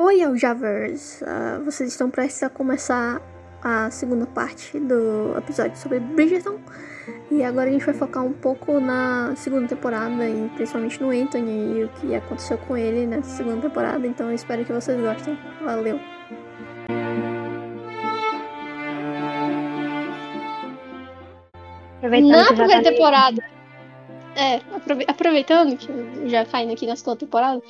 Oi, Aljavers! Uh, vocês estão prestes a começar a segunda parte do episódio sobre Bridgerton. E agora a gente vai focar um pouco na segunda temporada e principalmente no Anthony e o que aconteceu com ele nessa segunda temporada. Então eu espero que vocês gostem. Valeu! Na primeira tá temporada. É, aproveitando que já caindo aqui na segunda temporada,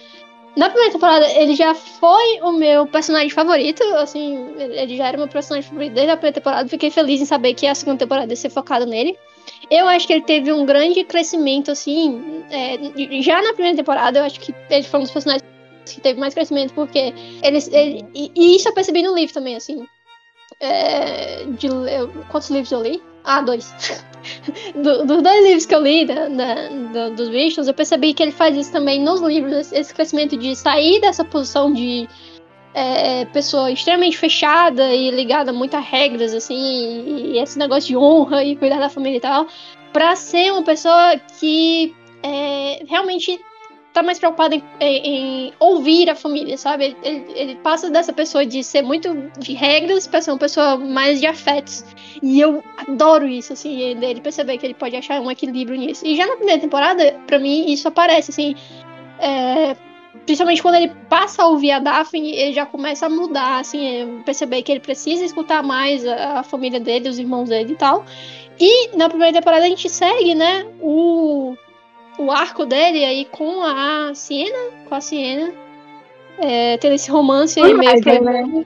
na primeira temporada, ele já foi o meu personagem favorito, assim, ele já era o meu personagem favorito desde a primeira temporada. Fiquei feliz em saber que a segunda temporada ia ser focada nele. Eu acho que ele teve um grande crescimento, assim, é, já na primeira temporada, eu acho que ele foi um dos personagens que teve mais crescimento, porque ele, ele e, isso eu percebi no livro também, assim. É, de, eu, quantos livros eu li? Ah, dois. do, dos dois livros que eu li da, da, do, dos Visions, eu percebi que ele faz isso também nos livros, esse crescimento de sair dessa posição de é, pessoa extremamente fechada e ligada muito a regras, assim, e, e esse negócio de honra e cuidar da família e tal, para ser uma pessoa que é, realmente tá mais preocupado em, em, ouvir a família, sabe? Ele, ele, passa dessa pessoa de ser muito de regras para ser uma pessoa mais de afetos. E eu adoro isso, assim, ele perceber que ele pode achar um equilíbrio nisso. E já na primeira temporada, para mim, isso aparece, assim. É, principalmente quando ele passa a ouvir a Daphne, ele já começa a mudar, assim, perceber que ele precisa escutar mais a, a família dele, os irmãos dele e tal. E na primeira temporada a gente segue, né, o o arco dele aí com a Siena, com a Siena, é, tendo esse romance aí meio que... Né?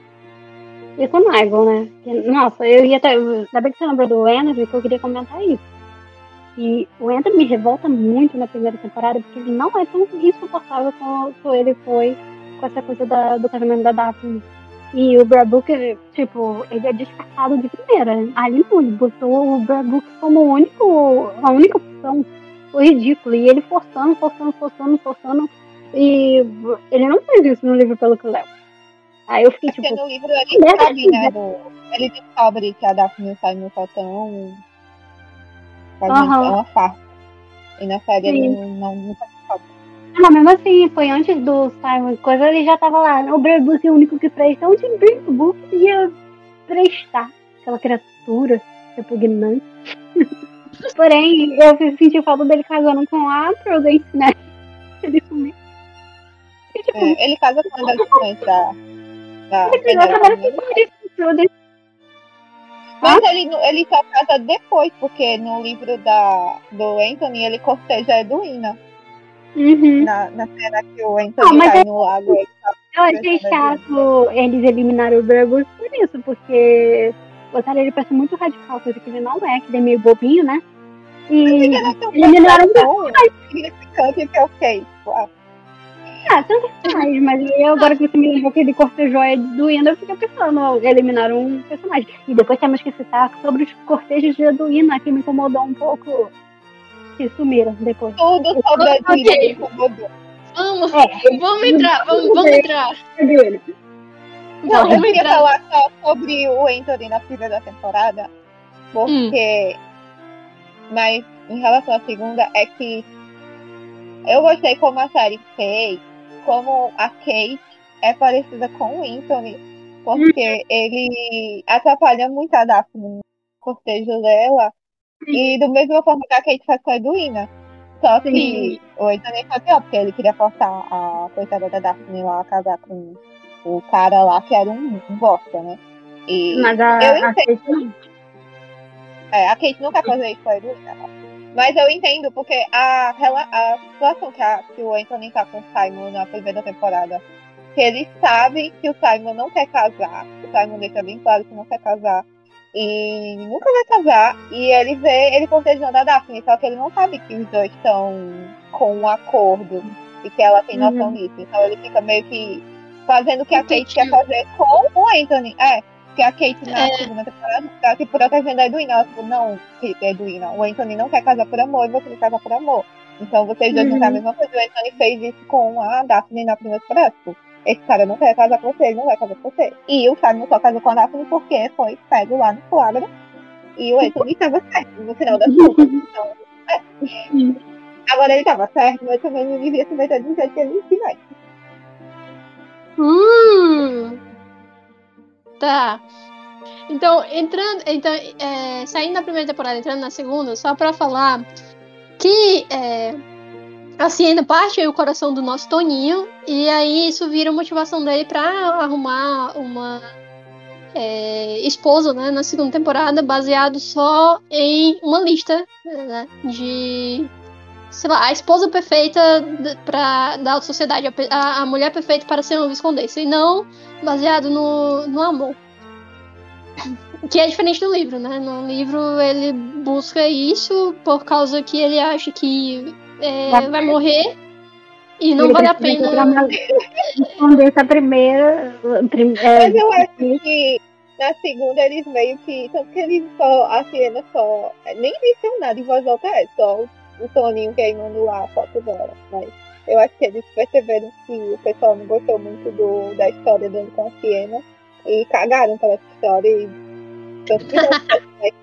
E com o Nigel, né? Nossa, eu ia até. Ainda bem que você lembrou do Energy, que eu queria comentar isso. E o Enter me revolta muito na primeira temporada, porque ele não é tão insuportável quanto ele foi com essa coisa da, do casamento da Daphne. E o Brabuck, tipo, ele é descartado de primeira. Ali não, ele botou o Brabuck como único, a única opção foi ridículo. E ele forçando, forçando, forçando, forçando. E ele não fez isso no livro, pelo que eu levo. Aí eu fiquei Porque tipo. no livro ele sabe, né? Do, ele descobre que a Daphne e o Simon só tão. Uhum. É uma farsa. E na série Sim. ele não, nunca descobre. Não, mesmo assim, foi antes do Simon, coisa, ele já tava lá. O Brand Book é o único que presta. Onde o Brand Book ia prestar? Aquela criatura repugnante. Porém, eu senti falta dele casando com a Prudence, né? Ele sumiu. Tipo, é, ele casa com a das da. da Prudence. Mas ele, ele só casa depois, porque no livro da, do Anthony ele corteja a Edwina. Uhum. Na, na cena que o Anthony cai é... no lago. Eu achei chato eles eliminarem o Berbus por isso, porque botaram ele pra ser muito radical, coisa que ele não é, que ele é meio bobinho, né? E eliminaram um significante que é ok. Ah, tanto faz, mas eu, agora que você me lembrou que ele cortejou a Eduina, eu fiquei pensando, eliminaram um personagem. E depois temos que citar sobre os cortejos de Eduina, que me incomodou um pouco, que sumiram depois. Tudo sobre a Eduina me incomodou. Vamos, é, vamos entrar, vamos, vamos entrar. Não, eu queria falar só sobre o Anthony na primeira temporada, porque hum. Mas em relação à segunda, é que eu gostei como a série fez, como a Kate é parecida com o Anthony, porque uhum. ele atrapalha muito a Daphne no cortejo dela, e do mesma forma que a Kate faz com a Edwina. Só que Sim. o Anthony foi pior, porque ele queria forçar a coitada da Daphne lá a casar com o cara lá que era um, um bosta, né? E Mas a, eu entendo. A é, a Kate não quer fazer isso com a Edwina. Mas eu entendo, porque a, a situação que, a, que o Anthony tá com o Simon na primeira temporada, que ele sabe que o Simon não quer casar, o Simon deixa bem claro que não quer casar, e nunca vai casar, e ele vê ele cortejando a Daphne, só que ele não sabe que os dois estão com um acordo e que ela tem noção uhum. disso. Então ele fica meio que fazendo o que a Kate quer fazer com o Anthony. É, porque a Kate na é. segunda temporada tá tipo, protegendo a Edwina. Ela falou, não, Edwina, o Anthony não quer casar por amor e você não casa por amor. Então vocês dois uhum. não sabem a mesma coisa. O Anthony fez isso com a Daphne na primeira temporada. Tipo, esse cara não quer casar com você, ele não vai casar com você. E o Simon só casou com a Daphne porque foi pego lá no flagra. E o Anthony estava certo no final das contas. Então, é. Agora ele estava certo, mas também não devia se meter do jeito que ele se mete. Hum, Tá. Então, entrando. Então, é, saindo da primeira temporada, entrando na segunda, só pra falar que é, a Siena parte o coração do nosso Toninho, e aí isso vira motivação dele pra arrumar uma é, esposa, né, na segunda temporada, baseado só em uma lista né, de. Sei lá, a esposa perfeita pra, da alta sociedade, a, a mulher perfeita para ser uma viscondessa, e não baseado no, no amor. Que é diferente do livro, né? No livro ele busca isso por causa que ele acha que é, vai morrer e não Ele vale a pena. Responder essa primeira. prim- é, Mas eu acho que na segunda eles meio que. Tanto que eles só. A Siena só. Nem disseram nada em voz alta, é só o, Toninho queimando lá a foto dela. Mas eu acho que eles perceberam que o pessoal não gostou muito do, da história dele com a Siena. E cagaram pela essa história. E tanto que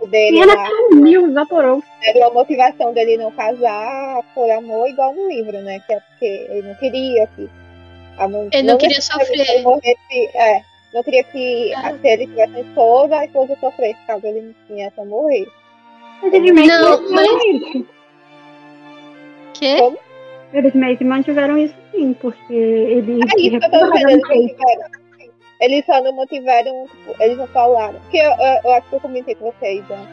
o dele Siena lá. sumiu, evaporou. Era a motivação dele não casar por amor, igual no livro, né? Que é porque ele não queria que. A mãe, Ele não queria necessariamente sofrer. morresse, é, não queria que Ah. se ele tivesse uma esposa, a esposa sofresse caso ele não tivesse a morrer. Não, mas- isso. Que? Eles meio que mantiveram isso sim, porque eles É isso que eu tô dizendo, eles mantiveram. Eles só não mantiveram, tipo, eles não falaram. Porque eu, eu, eu acho que eu comentei com vocês, né?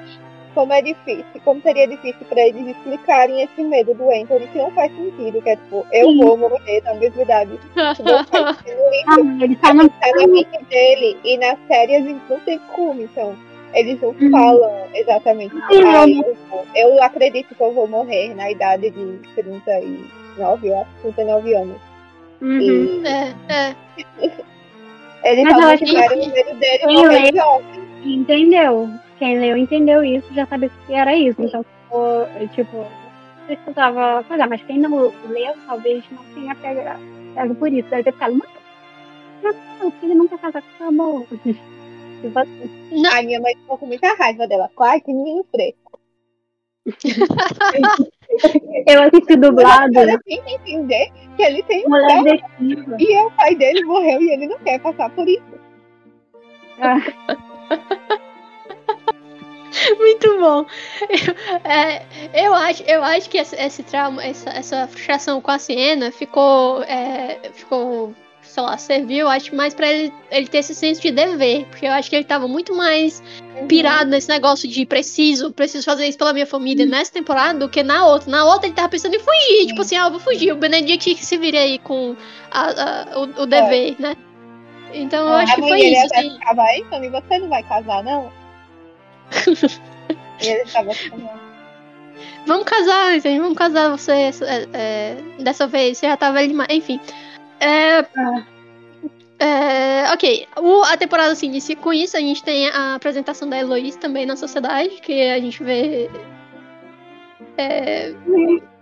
Como é difícil, como seria difícil pra eles explicarem esse medo do Anthony, que não faz sentido, que é tipo, eu Sim. vou morrer na mesma idade. Não faz sentido no livro. Ah, não tá na mente dele e na série a gente não tem como, então eles não Uhum. falam exatamente. Ah, eu, eu acredito que eu vou morrer na idade de 39, eu acho, 39 anos. Uhum. E É, é. eles Mas acho que o medo dele morrer jovem. Entendeu? Quem leu entendeu isso, já sabia que era isso. Então, tipo, tava. Pois é, mas quem não leu, talvez não tenha pegado, pego por isso. Deve ter ficado muito. Não, porque ele quer casar com essa boa. Tipo assim. A minha mãe ficou com muita raiva dela. Ai, que menino fresco. Eu assisti dublado, ela tem que entender que ele tem um vestiva. e o pai dele morreu e ele não quer passar por isso. Ah, Muito bom. Eu, é, eu acho, eu acho que esse, esse trauma, essa, essa frustração com a Siena ficou, é, ficou, sei lá, serviu, acho mais pra ele, ele ter esse senso de dever, porque eu acho que ele tava muito mais pirado nesse negócio de preciso, preciso fazer isso pela minha família nessa temporada do que na outra. Na outra ele tava pensando em fugir, tipo assim, ah, eu vou fugir. O Benedict que se vire aí com a- a- o, o dever, né? Então eu É, acho que foi isso, assim. ficava, Anthony, você não vai casar, não? ele tava assim, não. Vamos casar, gente, vamos casar você é, é, dessa vez. Você já velho demais. Enfim. É, é, ok. O- a temporada se inicia com isso. A gente tem a apresentação da Heloísa também na sociedade, que a gente vê. É,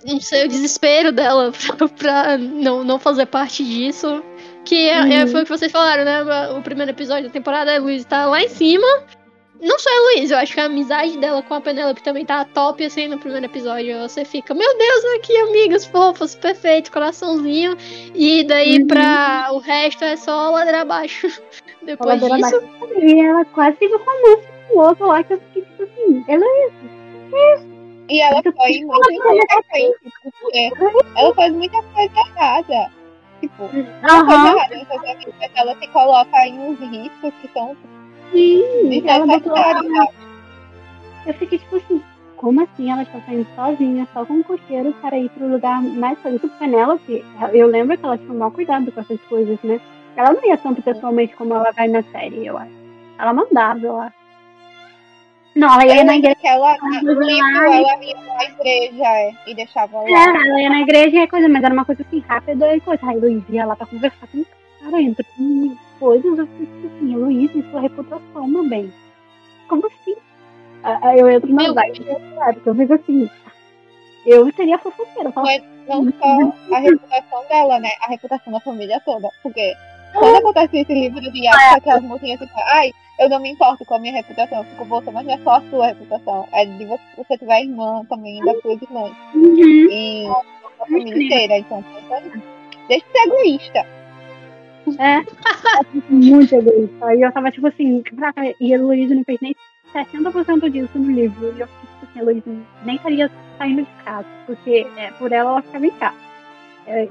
não sei, o desespero dela pra, pra não, não fazer parte disso. Que é, é- Uhum. foi o que vocês falaram, né? O primeiro episódio da temporada, a Heloísa tá lá em cima. Não só a Heloísa, eu acho que a amizade dela com a Penélope também tá top, assim, no primeiro episódio. Você fica, meu Deus, aqui, amigas fofas, perfeito, coraçãozinho. E daí Uhum. pra o resto é só ladeira abaixo. Depois ladeira disso. E ela quase teve romance com o outro lá, que eu fiquei tipo assim, ela E ela foi muito inconsequente, porque ela faz muita coisa errada. Tipo, uma coisa errada é que ela se coloca em uns riscos que são sim, ela botou. Eu fiquei tipo assim, como assim ela está saindo sozinha, só com um cocheiro para ir pro lugar mais seguro? Penélope, eu lembro que ela tinha um mau cuidado com essas coisas, né? Ela não ia tanto pessoalmente como ela vai na série, eu acho. Ela mandava, eu acho. Não, ela ia Eu na igreja. ela, no livro, ia ela ia na igreja é, e deixava lá. É, ela ia na igreja e é coisa, mas era uma coisa assim rápida e coisa. Aí Luiz ia lá pra conversar com o cara, entra com coisas, eu fiquei tipo assim, Luiz, e sua reputação, meu bem. Como assim? Aí eu entro na vibe porque eu fico assim, eu seria fofoqueira, Mas não só a reputação dela, né? A reputação da família toda. Porque quando acontece esse livro de época, aquelas mocinhas ficam, ai, eu não me importo com a minha reputação, eu fico, você, mas não é só a sua reputação, é de você, você tiver irmã também, da sua irmã. uhum. E a família inteira, então, deixa de ser egoísta. É, muito egoísta. E eu tava tipo assim, caraca, e a Heloísa não fez nem 60% disso no livro. E eu fiquei tipo assim, a Heloísa nem estaria saindo de casa, porque é, por ela ela ficava em casa. É,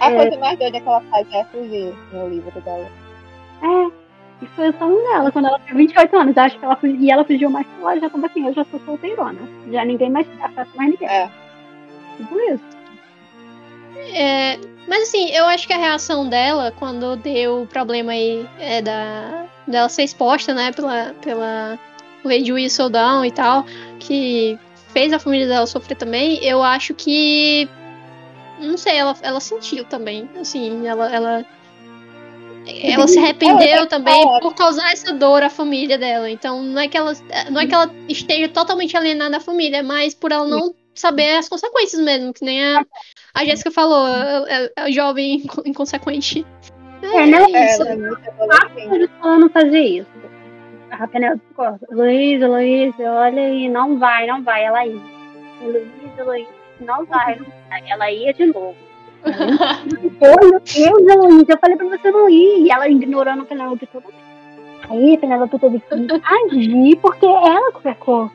A É. coisa mais doida que ela faz é fugir no livro dela. é, e foi o sonho dela, quando ela tinha 28 anos. Acho que ela fugiu, e ela fugiu mais porque ela já tava assim, eu já sou solteirona. Já ninguém mais afeta mais ninguém. É. Tipo isso. É, mas assim, eu acho que a reação dela, quando deu o problema aí é, da, dela ser exposta, né, pela, pela Lady Whistledown e tal, que fez a família dela sofrer também, eu acho que. Não sei, ela, ela sentiu também. Assim, ela. Ela, ela se arrependeu tá também fora. por causar essa dor à família dela. Então, não é que ela, não é que ela esteja totalmente alienada da família, mas por ela não saber as consequências mesmo, que nem a, a Jéssica falou, é, é, é jovem inco- inconsequente. É, né? É, isso. ela é não fazia isso. A Penélope ficou, Luísa, Luísa, olha aí, não vai, não vai. Ela ia. Luísa, Luísa, não vai, não vai. Ela ia de novo. Pô, meu Deus, Heloísa, eu falei pra você não ir. E ela ignorando a Penélope totalmente. Aí a Penélope teve que agir porque ela pecou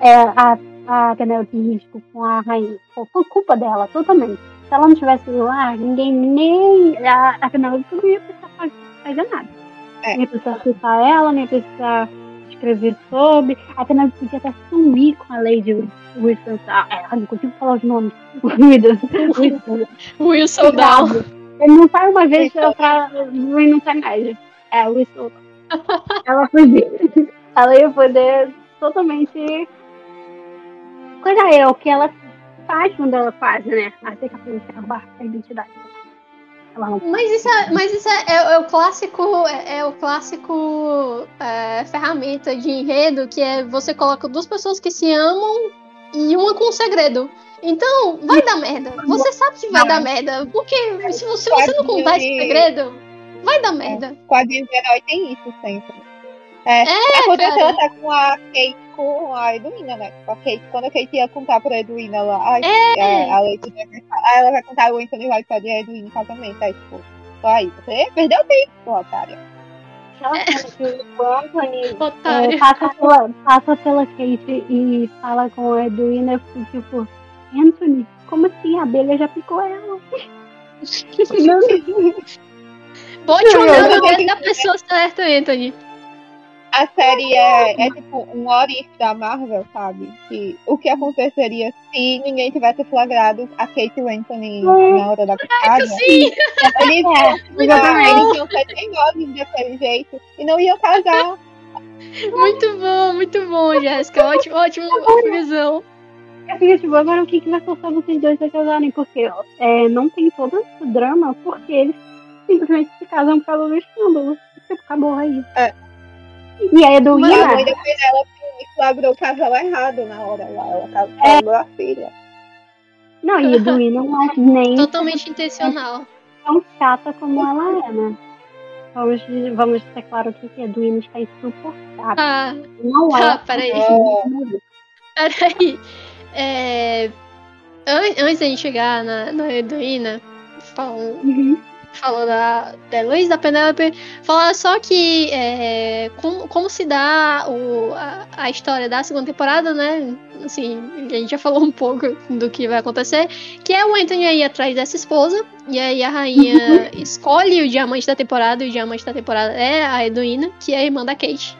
é, a, a Penélope risco com a rainha. Foi culpa dela, totalmente. Se ela não tivesse ido lá, ninguém nem. A, a Penélope não ia precisar fa- fazer nada. É. Nem ia precisar citar ela, nem ia precisar escrever sobre. A Penélope podia até sumir com a Lady Wilson. Ah, não consigo falar os nomes. Wilson. Wilson Down. Ele não sai uma vez pra e não sai mais. É, Wilson. Ela podia. Ela ia poder totalmente. Coisa é o que ela faz quando ela faz, né? Até que a roubar a identidade. Mas isso é, mas isso é, é- é o clássico, é, é o clássico é, ferramenta de enredo que é você coloca duas pessoas que se amam e uma com um segredo. Então, vai dar merda. Você sabe que vai dar merda. Porque se você, se você não contar esse segredo, vai dar merda. Quadrinhos de herói tem isso sempre. É, aconteceu cara. até com a Kate com a Edwina, né? Com a Kate, quando a Kate ia contar pra Edwina lá, ai, É. a, a Lady Never- aí ela vai contar o Anthony vai fazer a Edwina em casamento. Aí, tipo, só aí, você perdeu tempo, sua otária. Aquela cena que o Anthony é, passa, pela, passa pela Kate e fala com a Edwina, eu fico tipo, Anthony, como assim? A abelha já picou ela. Não, Bote o nome da pessoa certa, Anthony. A série é, é tipo um what if da Marvel, sabe? Que o que aconteceria se ninguém tivesse flagrado a Kate Anthony na hora da batalha? Sim, Eles muito eles iam ser teimosos daquele jeito e não iam casar. muito bom, muito bom, Jéssica. Ótimo, ótimo visão. Fico tipo, agora o que, que vai forçar vocês dois a casarem? Porque é, não tem todo esse drama, porque eles simplesmente se casam por causa do escândalo. Tipo, acabou aí. É. E a E a Edwina, mãe da Penélope flagrou o casal errado na hora lá. Ela casou a filha. não, e a Edwina não é nem Totalmente intencional. tão chata como ela é, né? Vamos, vamos ter claro aqui que a Edwina está insuportável. Ah, Não é. ah, peraí. É. Peraí. É, an- antes da gente chegar na, na Heroína, falando, Uhum. Falando da, da Heloísa, da Penélope, falar só que é, como, como se dá o, a, a história da segunda temporada, né? Assim, a gente já falou um pouco do que vai acontecer, que é o Anthony aí atrás dessa esposa, e aí a rainha escolhe o diamante da temporada, e o diamante da temporada é a Heroína, que é a irmã da Kate.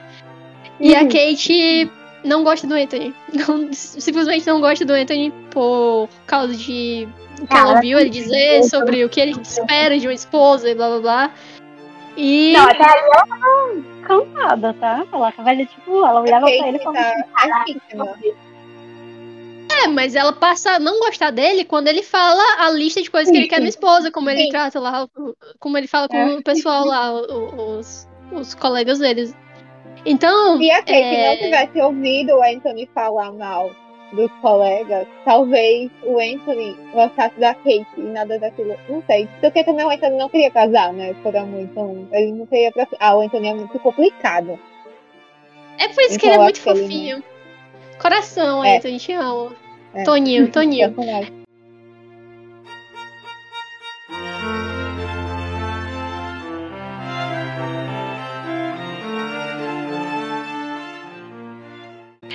E a Uhum. Kate não gosta do Anthony. Não- simplesmente não gosta do Anthony por causa de o que ela ela viu ele dizer sobre o que ele espera de uma esposa e blá blá blá. E Não, até aí ela tava cansada, tá? Ela tava ali, tipo, ela olhava pra ele e assim, tá certíssima. é, mas ela passa a não gostar dele quando ele fala a lista de coisas que ele quer na esposa, como ele Sim. trata lá, como ele fala com É. o pessoal lá, os, os colegas deles. Então, Se a Kate É. não tivesse ouvido o Anthony falar mal dos colegas, talvez o Anthony gostasse da Kate e nada daquilo. Não sei. Porque também o Anthony não queria casar, né? Por amor. Então, ele não queria pra... Ah, o Anthony é muito complicado. é por isso que Então, ele é muito que ele fofinho. Coração, É. Anthony, te amo. É. Toninho, Toninho.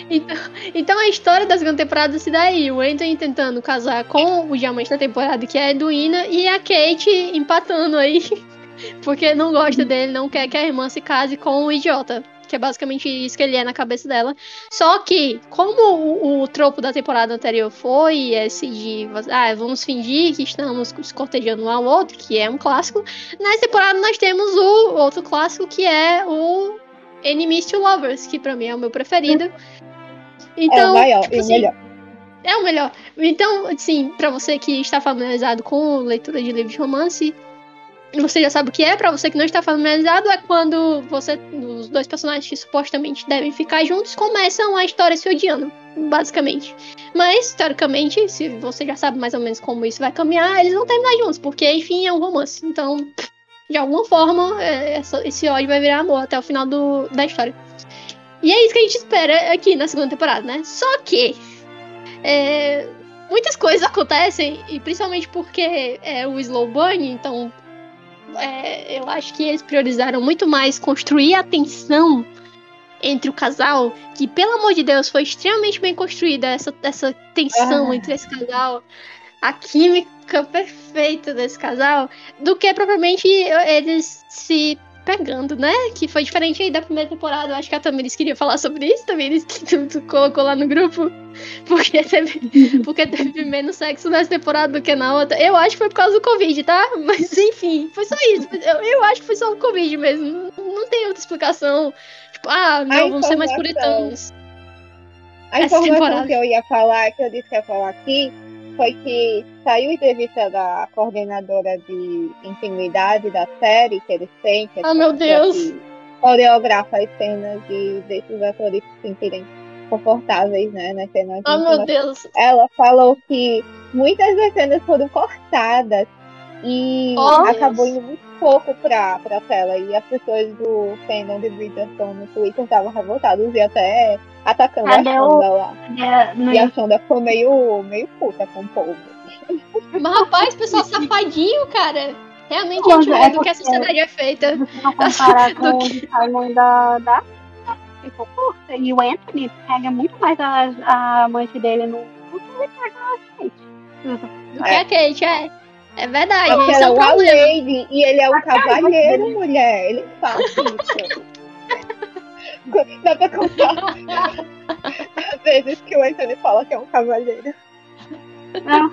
Então, então a história da segunda temporada se dá aí. O Anthony tentando casar com o diamante da temporada, que é a Edwina, e a Kate empatando aí. Porque não gosta dele, não quer que a irmã se case com o idiota. Que é basicamente isso que ele é na cabeça dela. Só que, como o, o tropo da temporada anterior foi esse de ah, vamos fingir que estamos cortejando um ao outro, que é um clássico, nessa temporada nós temos o outro clássico que é o Enemies to Lovers, que pra mim é o meu preferido. Então, é o maior tipo e o assim, melhor. É o melhor. Então, assim, pra você que está familiarizado com leitura de livros de romance, você já sabe o que é. Pra você que não está familiarizado, é quando você, os dois personagens que supostamente devem ficar juntos começam a história se odiando, basicamente. Mas, teoricamente, se você já sabe mais ou menos como isso vai caminhar, eles vão terminar juntos, porque, enfim, é um romance. Então, de alguma forma, é, esse ódio vai virar amor até o final do, da história. E é isso que a gente espera aqui na segunda temporada, né? Só que é, muitas coisas acontecem, e principalmente porque é o slow burn, então é, eu acho que eles priorizaram muito mais construir a tensão entre o casal, que pelo amor de Deus foi extremamente bem construída essa, essa tensão Ah. entre esse casal, a química perfeita desse casal, do que propriamente eles se pegando, né? Que foi diferente aí da primeira temporada. Eu acho que a Tamiris queria falar sobre isso, tu, tu colocou lá no grupo. Porque teve, porque teve menos sexo nessa temporada do que na outra. Eu acho que foi por causa do Covid, tá? Mas enfim, foi só isso. Eu, eu acho que foi só o Covid mesmo. Não, não tem outra explicação. Tipo, ah, não, vamos ser mais puritanos. A informação temporada. que eu ia falar, que eu disse que ia falar aqui, foi que saiu entrevista da coordenadora de intimidade da série que eles têm, que é Ah, meu a Deus. coreografa as cenas de desses atores se sentirem confortáveis, né, nas cenas Ah, meu. Deus. Ela falou que muitas das cenas foram cortadas e Oh, acabou Deus. indo muito pouco pra, pra tela. E as pessoas do fandom de Bridgerton no Twitter estavam revoltadas e até atacando Cadê a o- Shonda lá. É, no E a Shonda ficou meio, meio puta com o povo. Mas, rapaz, pessoal safadinho, cara. Realmente Não, a gente é do que a sociedade é feita. Comparar Do com o que- Simon da, da curta. E o Anthony pega muito mais a, a amante dele no do que ele pega a Kate. Do que a Kate, é. É verdade, Porque é é um uma problema. lady e ele é um cavalheiro, mulher. Ele faz isso. Dá pra contar as vezes que o Anthony fala que é um cavalheiro. Não,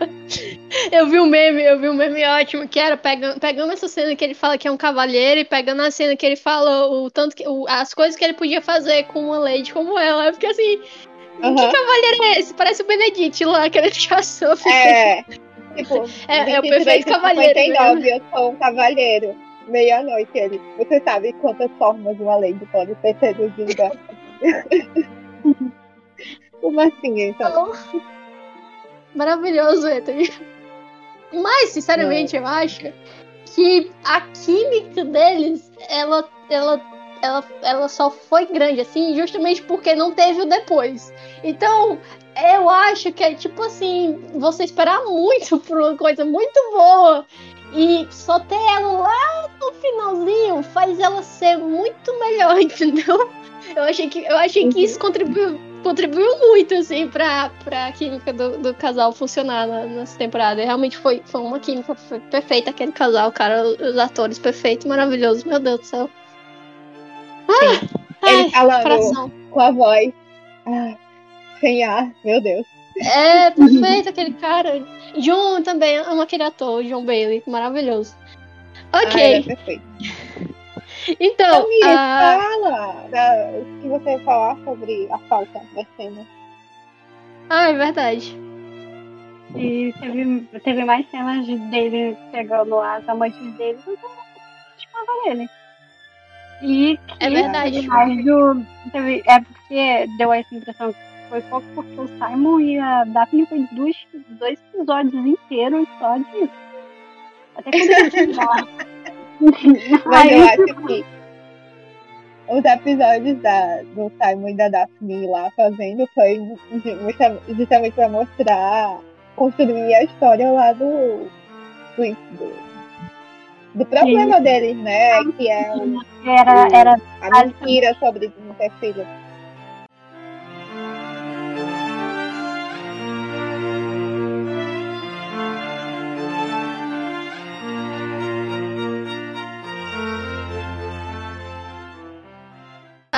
Eu vi um meme, eu vi um meme ótimo, que era pegando, pegando essa cena que ele fala que é um cavalheiro e pegando a cena que ele fala o tanto que, o- as coisas que ele podia fazer com uma lady como ela. Eu fiquei assim, Aham. que cavalheiro é esse? Parece o Benedict lá, aquele cachação. É, tipo, É, é o 23 perfeito cavalheiro 59, eu sou um cavalheiro. Meia-noite, ele. Você sabe quantas formas uma lady pode ser seduzida? Como assim, então? Maravilhoso, Anthony. Mas, sinceramente, eu acho que a química deles, ela, ela, ela, ela só foi grande, assim, justamente porque não teve o depois. Então, eu acho que é tipo assim, você esperar muito por uma coisa muito boa e só ter ela lá no finalzinho faz ela ser muito melhor, entendeu? Eu achei que, eu achei que isso contribuiu, contribuiu muito, assim, pra, pra química do, do casal funcionar na- nessa temporada. E realmente foi, foi uma química foi perfeita, aquele casal, cara. Os atores perfeitos, maravilhosos. Meu Deus do céu. Ah, Ele ai, falando coração. com a voz. Ah, sem ar, meu Deus. É perfeito aquele cara. John também, amo aquele ator, John Bailey, maravilhoso. Ah, ele é Ok, perfeito. então. Então, ah, fala da- o que você ia falar sobre a falta da cena. ah, é verdade. e teve, teve mais cenas de- dele pegando as amantes dele do que de cavaleiro. E que É verdade. teve mais do. Teve, é porque deu essa impressão que foi pouco porque o Simon e a Daphne foi dois, dois episódios inteiros só disso. Até quando ele chegou lá. Mas eu acho que os episódios da, do Simon e da Daphne lá fazendo foi justamente pra mostrar, construir a história lá do. do, do, do problema deles, né? Que é o- era, era a mentira sobre não ter filho.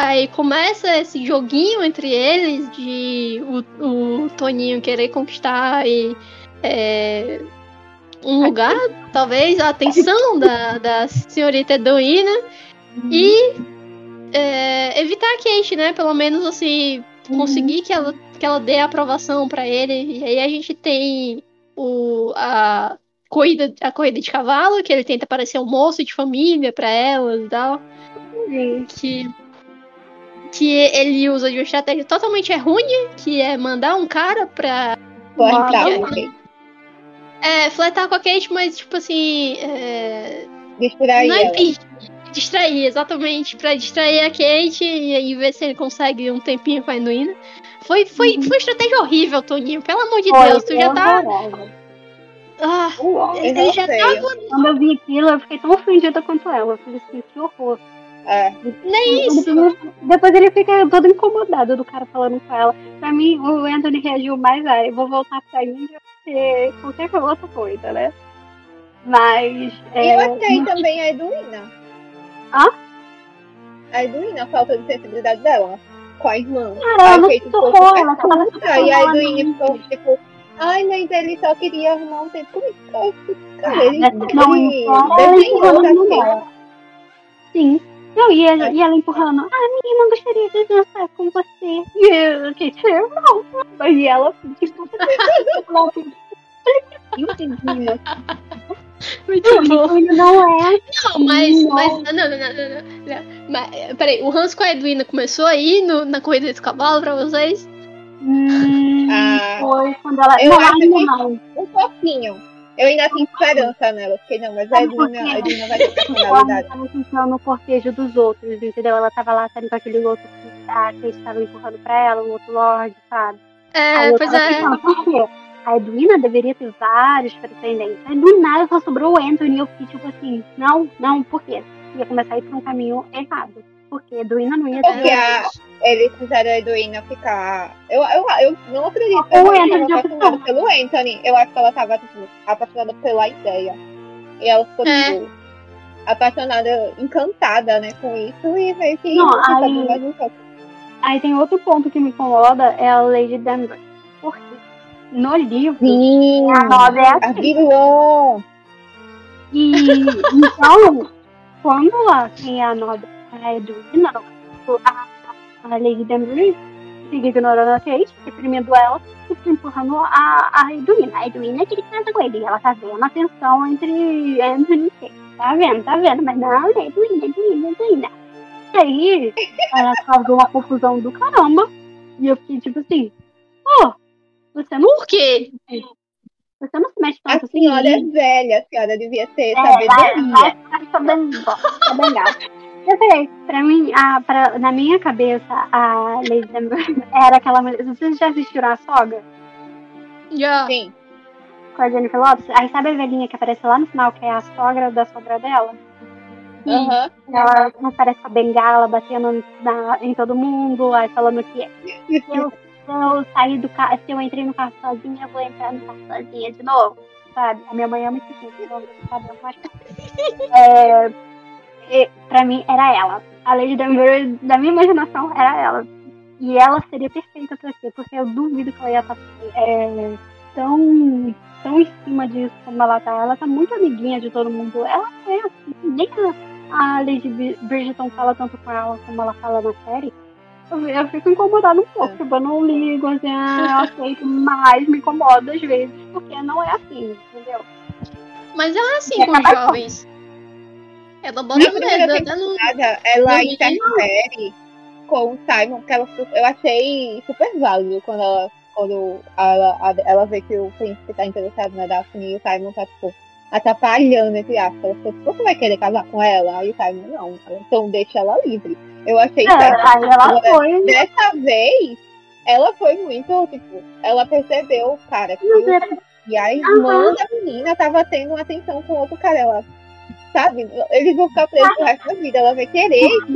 Aí começa esse joguinho entre eles de o, o Toninho querer conquistar e, é, um lugar, talvez, a atenção da, da senhorita Edwina e é, evitar a Kate, né? Pelo menos assim, conseguir que ela, que ela dê aprovação para ele. E aí a gente tem o, a, corrida, a corrida de cavalo, que ele tenta parecer um moço de família para elas e tal. Que, que ele usa de uma estratégia totalmente errônea, que é mandar um cara pra. Flertar impedir- com quem? É, fletar com a Kate, mas tipo assim. É, Distrair não é distrair, exatamente, pra distrair a Kate e aí ver se ele consegue um tempinho com a Edwina. Foi, foi, foi uma estratégia horrível, Toninho. Pelo amor de Deus, tu já tá. Ah. Eu não já tá. Quando eu vi aquilo, eu fiquei tão ofendida quanto ela. Eu falei assim, que horror. É. Nem isso. Depois ele fica todo incomodado do cara falando com ela. Pra mim, o Anthony reagiu mais a eu vou voltar pra Índia porque qualquer outra coisa, né? Mas. E é, eu achei também a Edwina. Hã? A Edwina, a falta de sensibilidade dela com a irmã. Cara, ela Aí não super ela tava E a não- ficou tipo, ai, mas ele só queria arrumar um tempo comigo. Cara, Ah, ele, não, ele da no Kate. dela. Sim. Não, e ela, e ela empurrando, ah, minha irmã gostaria de dançar com você. E eu, gente, eu não. E ela, tipo, Muito bom. Não é Não, mas. Não. mas não, não, não, não, não, não. Mas, eh, peraí, o Hans com a Edwina começou aí no, na corrida do cavalo pra vocês? Hum, Ah, foi quando ela. eu não, acho que- não. Um pouquinho. Eu ainda tenho esperança nela. Fiquei, não, mas a Edwina, a Edwina vai ter Ela personalidade. tava tentando no cortejo dos outros, entendeu? Ela tava lá, sabe, com aquele outro que a Kate tava empurrando pra ela, o outro Lorde, sabe? É, eu pois é. pensando, por quê? A Edwina deveria ter vários pretendentes. Aí do nada só sobrou o Anthony e eu fiquei tipo assim, não, não, por quê? Ia começar a ir pra um caminho errado. Porque a Edwina não ia Porque ter. a, eles fizeram a Edwina ficar. Eu, eu, eu não acredito que O ela apaixonada pelo Anthony. Eu acho que ela estava tipo, apaixonada pela ideia. E ela ficou É. tipo, apaixonada, encantada, né, com isso. E meio que Não, aí- mais um pouco. Aí tem outro ponto que me incomoda, é a Lady Denver. Porque no livro, Sim, a Nova é a assim. vilã. E então, quando a, quem é a Nova, a Edwina, a, a Lady Denver fica ignorando a Kate, reprimindo ela, e fica empurrando a, a Edwina. A Edwina é que casa com ele. E ela tá vendo a tensão entre Anthony e Kate. Tá vendo, tá vendo, mas não, é Edwina, Edwina, Edwina. E aí, ela causou uma confusão do caramba. E eu fiquei tipo assim, pô, você não, Por quê? você não se mexe A tanto assim. senhora é velha, a senhora devia ter É, vai, sabedoria. vai ficar sabendo, sabendo. Eu falei, pra mim, a, pra, na minha cabeça, a Lady Denver era aquela mulher. Vocês já assistiram a soga Já. Sim. com a Jennifer Lopes? Aí sabe a velhinha que aparece lá no final, que é a sogra da sogra dela? Aham. Ela aparece com a bengala batendo na- em todo mundo, aí falando que se eu, se eu sair do carro, se eu entrei no carro sozinha, eu vou entrar no carro sozinha de novo. Sabe? A minha mãe ama esse filme, sabe, eu acho que- é, Pra mim, era ela. A Lady Denver, da minha imaginação, era ela. E ela seria perfeita pra ser, porque eu duvido que ela ia estar é, tão, tão em cima disso como ela tá. Ela tá muito amiguinha de todo mundo. Ela é assim, nem a, a Lady Bri- Bridgerton fala tanto com ela como ela fala na série. Eu, eu fico incomodada um pouco, tipo, eu não ligo, assim, eu aceito, mas me incomoda às vezes, porque não é assim, entendeu? Mas ela é assim É com os capaz- jovens. Ela Na bota primeira até no. temporada, ela no interfere com o Simon, que ela, eu achei super válido quando ela, quando ela, ela vê que o príncipe tá interessado na Daphne e o Simon tá, tipo, atrapalhando, entre aspas. Ela falou, você vai querer casar com ela? Aí o Simon, não. Então deixa ela livre. Eu achei É, certo. aí ela Agora, foi, Dessa vez, ela foi muito, tipo, ela percebeu, cara, que o e a irmã da menina tava tendo uma atenção com outro cara. Ela, sabe? Eles vão ficar presos pro resto da vida. Ela vai querer que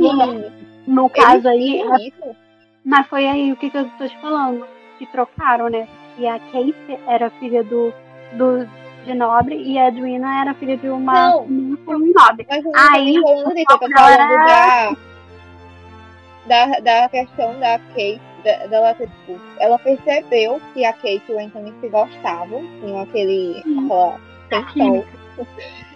no caso aí, tinham isso. Mas foi aí o que, que eu tô te falando. Que trocaram, né? Que a Kate era filha do, do de nobre e a Edwina era filha de uma Não. nobre. Mas não Aí, tô falando disso, eu tô ela falando da. da, da questão da Kate, da- dela ter, tipo, ela percebeu que a Kate e o Anthony se gostavam, tinham aquele, aquela tensão.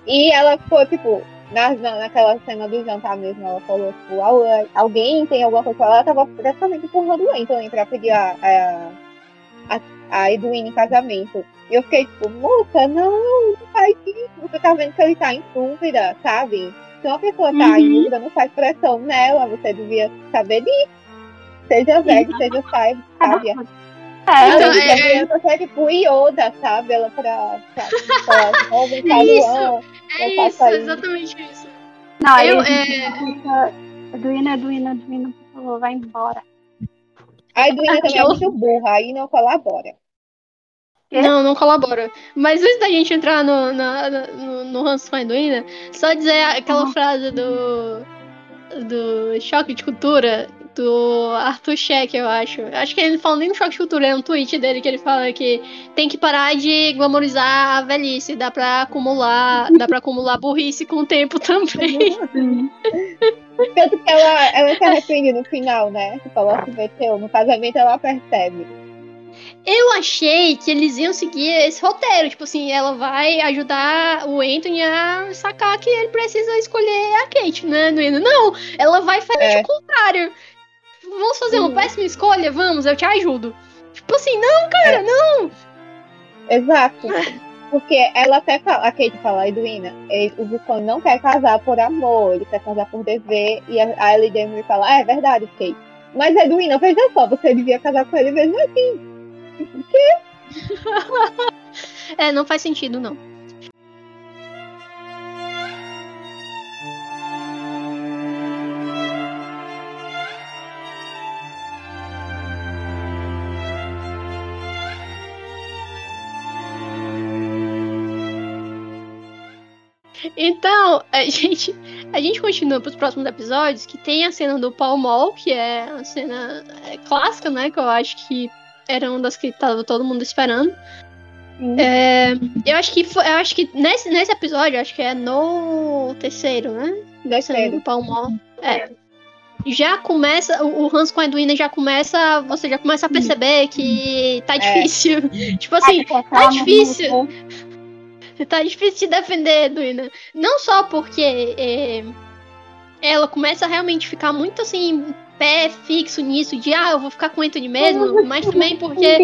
E ela ficou, tipo, na, na- naquela cena do jantar mesmo, ela falou, tipo, "Al- alguém tem alguma coisa com ela, ela tava praticamente empurrando o Anthony pra pedir a, a, a, a Edwina em casamento. E eu fiquei, tipo, moça, não, não faz isso. Você tá vendo que ele tá em dúvida, sabe? Se uma pessoa tá em Uhum. dúvida, não faz pressão nela, você devia saber disso. Seja velho, seja sábio, sábia. É, Então, Ela é- devia ser tipo Yoda, sabe? Ela pra, pra, pra É sabe? isso. Não, É não faça isso, isso. exatamente isso. não, Eu, eu, é- fica, Edwina, Edwina, Edwina, por favor, vai embora. A Edwina também é Eu- muito burra, aí não colabora. Quê? Não, não colabora. Mas antes da gente entrar no, na- no, no ranço com a Eduina, só dizer aquela Uhum. frase do. do choque de cultura do Arthur Sheck, eu acho. Acho que ele fala nem no choque de cultura, é um tweet dele que ele fala que tem que parar de glamorizar a velhice, dá pra acumular, dá pra acumular burrice com o tempo também. Tanto que ela, ela se arrepende no final, né? Tipo, ela se meteu. No casamento ela percebe. Eu achei que eles iam seguir esse roteiro. Tipo assim, ela vai ajudar o Anthony a sacar que ele precisa escolher a Kate, né? Não, não ela vai fazer É. o contrário. Vamos fazer uma Sim. péssima escolha? Vamos, eu te ajudo. Tipo assim, não, cara, não. Exato. Porque ela até fala, a Kate fala, a Edwina, ele- o Vulcano não quer casar por amor, ele quer casar por dever. E a, a Ellie fala, ah, é verdade, Kate. Mas Edwina, veja só, você devia casar com ele mesmo assim. É, não faz sentido, não. Então, a gente, a gente continua para os próximos episódios, que tem a cena do Paul Mall, que é a cena é, clássica, né? Que eu acho que era uma das que tava todo mundo esperando. Sim. É, eu acho que eu acho que nesse, nesse episódio, acho que é no terceiro, né? Da cena Terceiro. do Paul Mall. É. Já começa, o Hans com a Edwina já começa, você já começa a perceber que tá difícil. tipo assim, Tá difícil. Tá difícil de defender, Edwina. Não só porque é, ela começa a realmente ficar muito assim, pé fixo nisso, de ah, eu vou ficar com o Anthony mesmo, mas também porque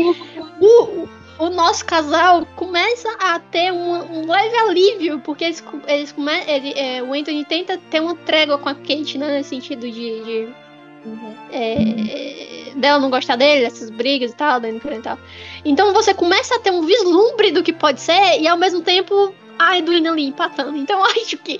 o, o nosso casal começa a ter um, um leve alívio, porque eles, eles come, ele, é, o Anthony tenta ter uma trégua com a Kate, né? Nesse sentido de- de Uhum. é, dela não gostar dele, essas brigas e tal, dele e tal. Então você começa a ter um vislumbre do que pode ser e ao mesmo tempo a Edwina ali empatando. Então acho que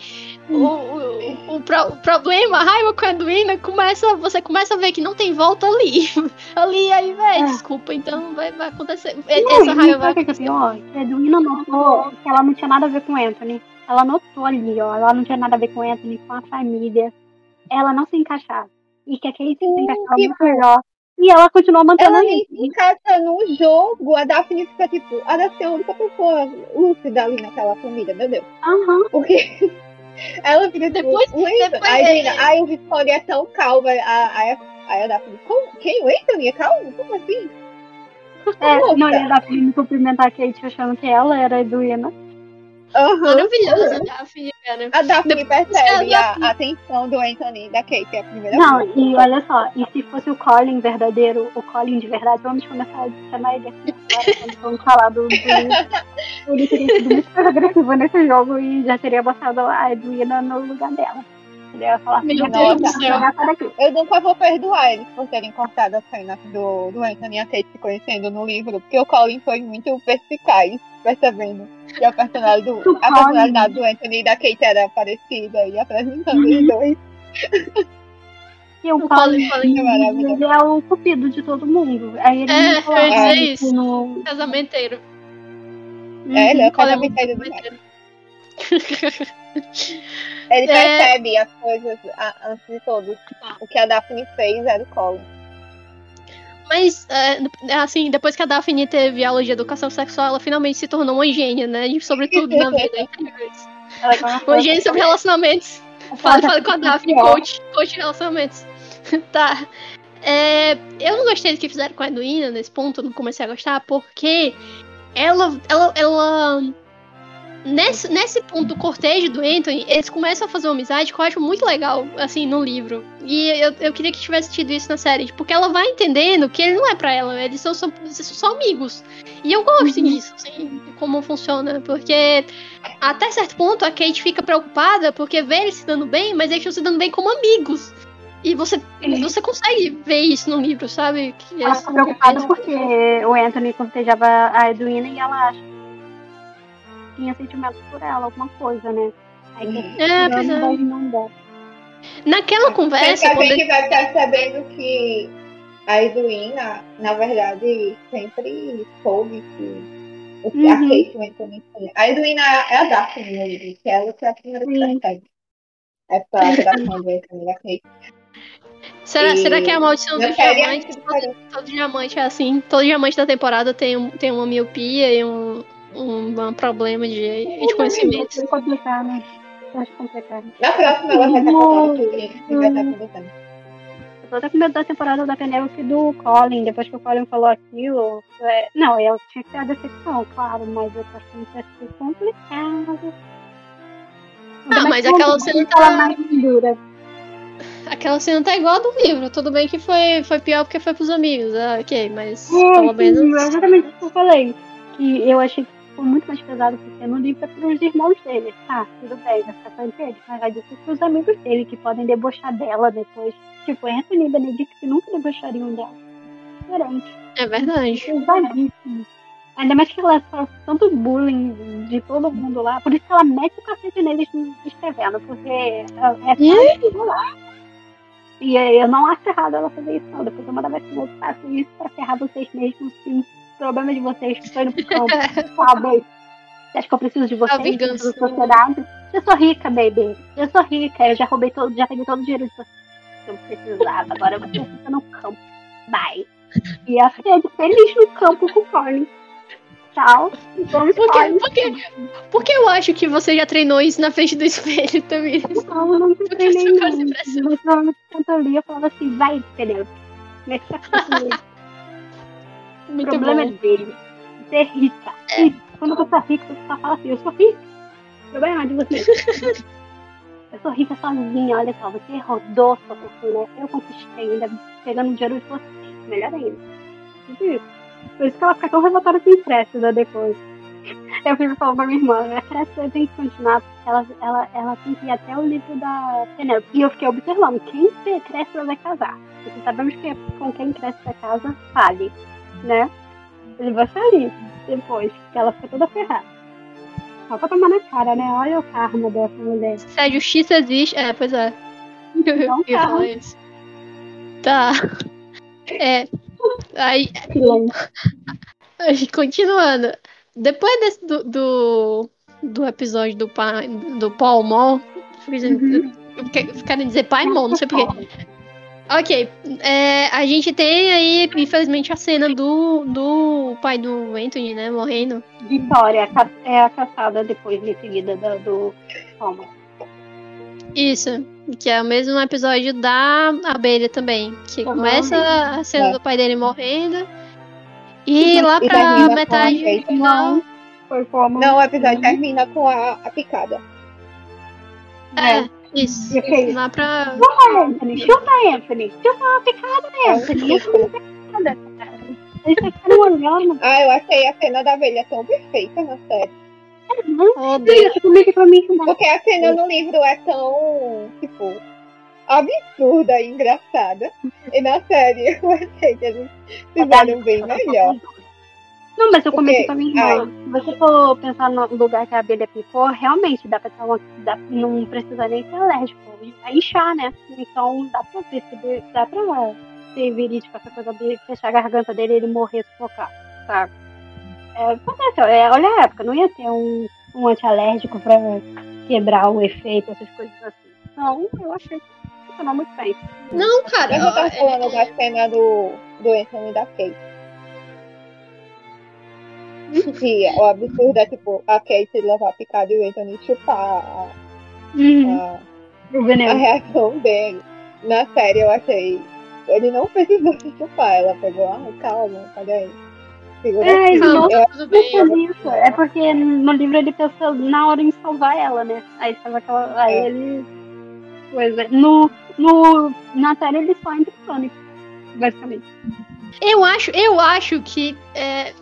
o, o, o, pro- o problema, a raiva com a Edwina, começa, você começa a ver que não tem volta ali. ali, aí, véi, É. desculpa, então vai, vai acontecer. Não, Essa e raiva vai que é pior? Que a Edwina notou que ela não tinha nada a ver com o Anthony. Ela notou ali, ó. Ela não tinha nada a ver com o Anthony, com a família. Ela não se encaixava. E que a encaixava tipo, muito melhor. E ela continuou mantendo Ela se encaixa no jogo. A Daphne fica tipo, a Daphne é a única pessoa lúcida ali naquela família, meu Deus. Aham. Porque ela fica tipo, Depois- o Anthony. depois- Aí, Edwina, ai, o Victoria é tão calmo. Aí, aí, aí a Daphne, como? Quem? O Anthony é calmo? Como assim? É, não ia dar pra me cumprimentar a Kate achando que ela era a Edwina. Aham. maravilhosa, Daphne, cara. A Daphne Depois percebe a a Daphne- atenção do Anthony e da Kate, é a primeira Não, vez. e olha só, e se fosse o Colin verdadeiro, o Colin de verdade, vamos começar a chamar ele agora, quando vamos falar do, do ele teria sido muito mais agressivo nesse jogo e já teria botado a Edwina no lugar dela. Ele ia falar assim, Meu "Nossa, Deus do céu." sai daqui. Eu nunca vou perdoar eles por terem cortado a cena do, do Anthony e a Kate se conhecendo no livro, porque o Colin foi muito perspicaz, percebendo que a personalidade do, a personalidade do Anthony e da Kate era parecida e apresentando Uhum. os dois. E o O Colin, é é o cupido de todo mundo. Aí ele É, eu ia dizer isso. no... Casamenteiro. É, ele é o é casamenteiro casamenteiro. Ele É. percebe as coisas a- antes de todos. O que a Daphne fez era o Colin. Mas, é, assim, depois que a Daphne teve aula de educação sexual, ela finalmente se tornou uma gênia, né? De- Sobre tudo na vida. É incrível isso. Ela é uma gênia sobre relacionamentos. Fala, fala com a Daphne, coach, coach de relacionamentos. tá. É, eu não gostei do que fizeram com a Edwina nesse ponto, não comecei a gostar, porque ela. ela, ela nesse, nesse ponto do cortejo do Anthony, eles começam a fazer uma amizade que eu acho muito legal, assim, no livro. E eu, eu queria que tivesse tido isso na série, porque ela vai entendendo que ele não é pra ela, eles são só, são só amigos. E eu gosto Uhum. disso, assim, como funciona, porque até certo ponto a Kate fica preocupada porque vê eles se dando bem, mas eles estão se dando bem como amigos. E você, você consegue ver isso no livro, sabe? Que Ela eles- fica preocupada porque o Anthony cortejava a Edwina e ela acha tinha sentimentos por ela, alguma coisa, né? Aí Uhum. É, pois é. não, dá. Naquela conversa, a quando gente vai percebendo que a Edwina, na verdade, sempre soube que o que a Uhum. Kate e o Anthony tinha. A Edwina é a Daphne no livro, que ela que é a primeira que percebe. Essa atração do Anthony e da Kate. será, E será que é a maldição Na do série é diamante? diferente. Todo diamante é assim. Todo diamante da temporada tem, um, tem uma miopia e um, um, um problema de, de conhecimento. É complicado, né? Eu acho complicado. Na próxima ela vai estar contando tudo vai estar com medo da temporada da Penelope e do Colin, depois que o Colin falou aquilo. é, Não, eu tinha que ter a decepção, claro, mas eu tô achando que vai ser complicado. Ah, mas aquela cena tá mais dura. Aquela cena tá igual a do livro. Tudo bem que foi, foi pior porque foi pros amigos. Ah, ok, mas É, pelo menos. é exatamente isso que eu falei. Que eu achei que ficou muito mais pesado porque no livro é pros irmãos dele. Tá, tudo bem, vai ficar entre eles. Mas vai dizer pros amigos dele que podem debochar dela depois. Tipo, Anthony e Benedict nunca debochariam dela. Diferente. É verdade. Pesadíssimo. Ainda mais que ela sofre tanto bullying de todo mundo lá. Por isso que ela mete o cacete neles escrevendo. Porque é é fácil lá. E eu não acho errado ela fazer isso, não. Depois eu mando ver se eu faço isso pra ferrar vocês mesmos, sim. Problema de vocês que estão indo pro campo, sabe? Você acha que eu preciso de vocês? Preciso da sociedade? Eu sou rica, baby. Eu sou rica. Eu já roubei todo, já peguei todo o dinheiro de vocês que eu precisava. Agora você fica no campo. Bye. E a Fred feliz no campo com o Colin. Tchau. Vamos Por Colin. que, por, que, por que eu acho que você já treinou isso na frente do espelho também? Não, eu não Porque treinei. Mas quando eu li, eu falava assim, vai, Penelope. Mete essa nele. O Muito problema bom. é dele. Você é rica. E quando você é rica, você só fala assim, eu sou rica. O problema é de você. eu sou rica sozinha, olha só, você rodou sua fortuna, eu conquistei, ainda pegando dinheiro de você. Melhor ainda. Tudo isso. Por isso que ela fica tão revoltada com o Cressida depois. Eu fico falando pra minha irmã, a Cressida tem que continuar, porque ela, ela, ela tem que ir até o livro da Penelope. E eu fiquei observando, quem Cressida vai casar? Porque sabemos que com quem Cressida casa, fale, né? Ele vai sair depois, porque ela fica toda ferrada. Só pra tomar na cara, né? Olha o karma dessa mulher. Se a justiça existe. É, pois é. Eu Então ia tá. isso. Tá. É. Aí, Que continuando. Depois desse, do, do, do episódio do, pai, do Paul Mall. Uhum. Eu que- quero dizer pai Mall, não sei porquê. Ok, é, a gente tem aí, infelizmente, a cena do, do pai do Anthony, né, morrendo. Vitória é a caçada depois em seguida da, do Thomas. Isso, que é o mesmo episódio da abelha também, que Uhum. começa a cena É. do pai dele morrendo. E lá E pra metade Kate. final. Não, o episódio termina com a, a picada. É, isso. Ok. Lá pra. Chupa, Anthony, chupa, Anthony. Chupa uma picada, Anthony. Isso não é picada. Ah, eu achei a cena da abelha tão perfeita na série. Oh, Deus. Isso. Porque a cena no livro é tão, tipo, absurda e engraçada. E na série eu achei que eles fizeram bem melhor. Não, mas eu comentei Porque- com a minha irmã. Se você for pensar no lugar que a abelha picou, realmente dá pra ter uma. Dá, não precisa nem ser alérgico. Vai inchar, né? Então dá pra perceber, dá pra ser verídico essa coisa de fechar a garganta dele e ele morrer sufocado, sabe? É, acontece, é, olha a época, não ia ter um, um antialérgico pra quebrar o efeito, essas coisas assim. Não, eu achei que funcionou muito bem. Não, cara. Mas eu tava é- falando da cena do, do Anthony e da Kate. Que o absurdo é, tipo, a Kate levar a picada e o Anthony chupar a, Uhum. a, O a reação dele. na série eu achei. Ele não precisou se chupar, ela pegou, ah, calma, cadê aí? Segura É, não Eu- Tudo bem. isso. É porque no livro ele pensou na hora em salvar ela, né? Aí salva aquela. Aí É. ele. Pois é. No, no, na série ele só entra em pânico, basicamente. Eu acho, eu acho que. É...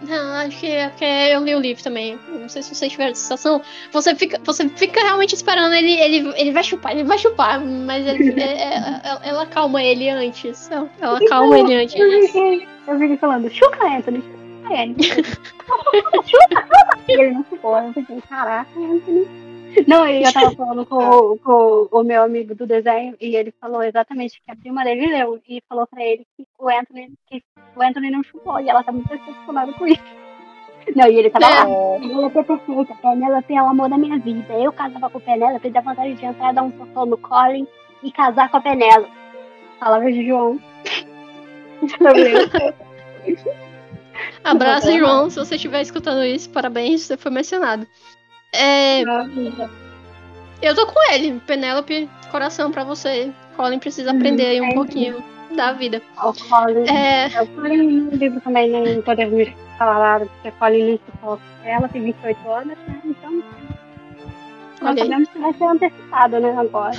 Não, acho que é porque eu li o livro também. Não sei se vocês tiveram essa sensação. Você fica, você fica realmente esperando ele, ele, ele vai chupar, ele vai chupar, mas ele, é- é- ela, ela calma ele antes. Ela, ela calma ele antes. Eu fiquei, eu fiquei falando, chuca Anthony, chuca Anthony. chuca, chuca! E ele não ficou. Eu fiquei, caraca, Anthony. Não, e eu tava falando com, o- com o meu amigo do desenho e ele falou exatamente que a prima dele leu e falou pra ele que o Anthony, que o Anthony não chupou e ela tá muito decepcionada com isso. Não, e ele tava É. lá. Penélope é perfeita, Penélope é o amor da minha vida. Eu casava com Penélope, dá vontade de entrar, dar um socão no Colin e casar com a Penélope. Palavras de João. Abraço, João. Se você estiver escutando isso, parabéns, você foi mencionado. É, eu tô com ele, Penélope, coração pra você. Colin precisa aprender aí um é. pouquinho da vida. o Colin. É, O Colin no livro também não podemos falar nada, porque Colin não suporta. Ela tem 28 anos, né? Então. Nós aí. sabemos que vai ser antecipado, né? Agora.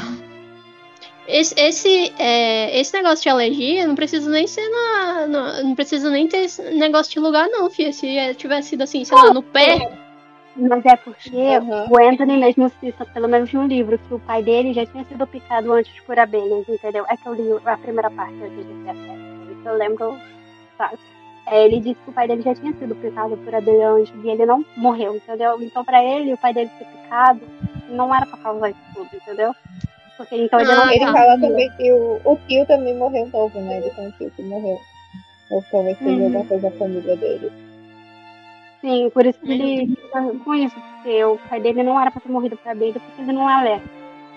esse, esse, é, esse negócio de alergia não precisa nem ser na. na- não precisa nem ter esse negócio de lugar, não, filha. Se é, tivesse sido assim, sei lá, no pé. Mas é porque Aham. o Anthony mesmo cita, pelo menos no livro, que o pai dele já tinha sido picado antes por abelhas, entendeu? É que eu li a primeira parte eu disse a série, isso eu lembro, sabe? É, ele disse que o pai dele já tinha sido picado por abelha antes e ele não morreu, entendeu? Então pra ele, o pai dele ser picado não era pra causar isso tudo, entendeu? Porque então ele Ah, não Ele tá. fala também que o, o tio também morreu novo, né? Ele tem um tio que morreu. Ou talvez seja Uhum. alguma coisa da família dele. Sim, por isso que ele fica com isso, porque o pai dele não era pra ter morrido por abelha, porque ele não é alérgico,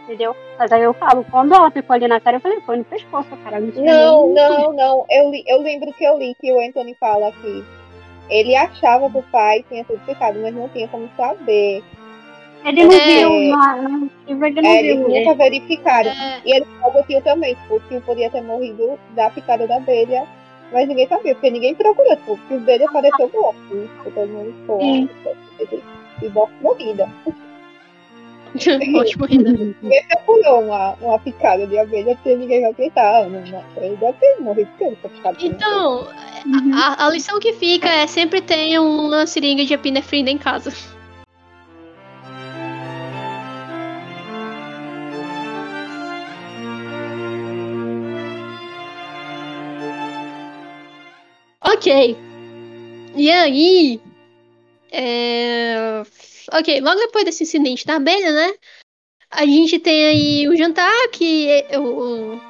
entendeu? Mas aí eu falo, quando ela ficou ali na série, eu falei, foi no pescoço, cara. Não, tinha Não, não, não. Eu, li- eu lembro que eu li que o Anthony fala que ele achava que o pai tinha sido picado, mas não tinha como saber. Ele não É. viu, não, não, ele não É, eles viu. nunca verificaram. É, E ele falou o tio também, tipo, o tio podia ter morrido da picada da abelha, mas ninguém sabia, porque ninguém procurou, tipo, o tio dele apareceu morto. Tipo, todo mundo ficou, Sim. e morte morrida. ótimo. Ninguém procurou uma, uma picada de abelha, porque ninguém vai não, não, ele deve ter morrido porque ele foi picado. Então, a, a lição que fica é sempre tenha uma seringa de epinefrina em casa. Ok. E aí. É... Ok, logo depois desse incidente da abelha, né? A gente tem aí o jantar que é o, o-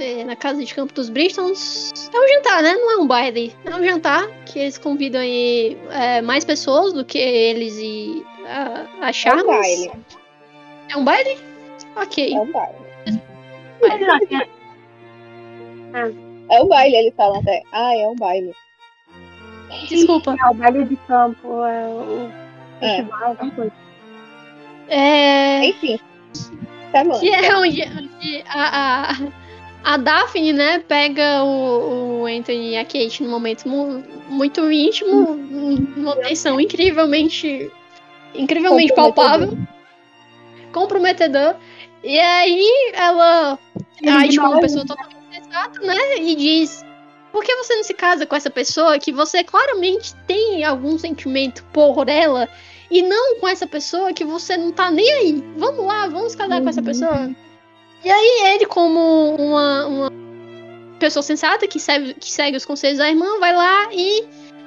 é, na casa de campo dos Bristons. É um jantar, né? Não é um baile. É um jantar que eles convidam aí é, mais pessoas do que eles e a, a É um Charles. baile. É um baile? Ok. É um baile. Não tinha- É um baile, eles falam até. Ah, é um baile. Desculpa. É o baile de campo, é o É. festival, coisa. É. Enfim. Semana. Que é onde, onde a, a, a Daphne, né, pega o, o Anthony e a Kate num momento mu- muito íntimo, numa tensão incrivelmente, incrivelmente palpável, comprometedor. E aí ela Ele age como uma pessoa totalmente né, e diz... Por que você não se casa com essa pessoa que você claramente tem algum sentimento por ela e não com essa pessoa que você não tá nem aí? Vamos lá, vamos casar com essa Uhum. pessoa. E aí ele, como uma, uma pessoa sensata que segue, que segue os conselhos da irmã, vai lá e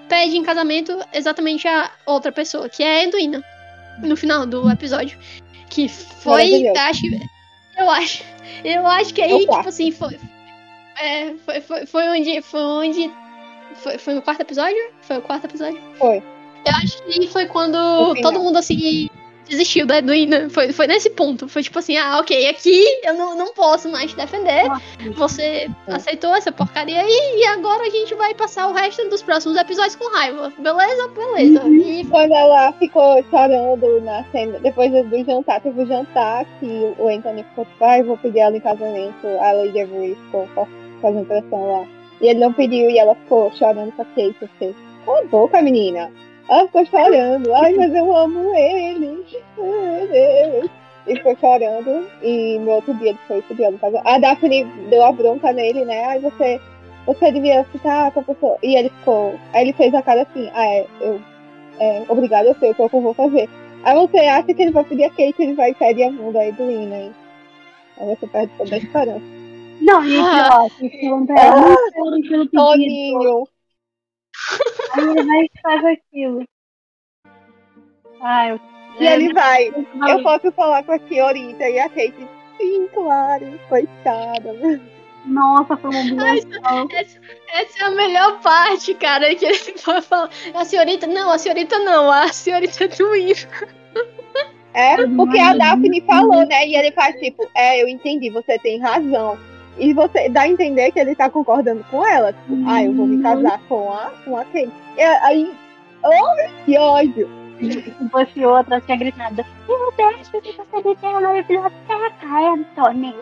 pede em casamento exatamente a outra pessoa, que é a Edwina, no final do episódio. Que foi, acho. Eu acho. Eu acho que aí, É tipo assim, foi. É, foi, foi, foi onde. Foi onde. Foi, foi no quarto episódio? Foi o quarto episódio? Foi. Eu acho que foi quando todo mundo assim desistiu da Edwina. Foi, foi nesse ponto. Foi tipo assim, ah, ok, aqui eu não, não posso mais te defender. Você aceitou essa porcaria aí e agora a gente vai passar o resto dos próximos episódios com raiva. Beleza? Beleza. E Quando ela ficou chorando na cena, depois do jantar, teve o jantar que o Anthony ficou tipo, ai, vou pedir ela em casamento. A Lady Avery ficou fa- fazendo pressão lá. E ele não pediu e ela ficou chorando com a Kate. Fiquei, cala a boca, menina. Ela ficou chorando. Ai, mas eu amo ele. Deus. E ficou chorando. E no outro dia ele foi casamento. A Daphne deu a bronca nele, né? Ai, você, você devia ficar com a pessoa. E ele ficou. Aí ele fez a cara assim, ah, é, eu. É, obrigado, eu sei o que eu vou fazer. Aí você acha que ele vai pedir a Kate, ele vai pedir a mão da Edwina. hein? Aí você perde toda a esperança. Não, e Ah. ó, se pergunta é pelo pedido. Toninho. Aí ele vai e faz aquilo. Ai, eu E ele vai. Eu posso falar com a senhorita e a Kate. Sim, claro. Coitada. Nossa, foi uma humilhação. essa é a melhor parte, cara. Que ele vai falar. A senhorita. Não, a senhorita não. A senhorita Edwina. É, porque a Daphne falou, né? E ele faz tipo, é, eu entendi, você tem razão. E você dá a entender que ele tá concordando com ela. Tipo, ah, eu vou me casar com a, com a Kate. E aí, oh, que ódio. Se fosse outra, tinha gritado. Meu Deus, por que você me deu na biblioteca, Anthony?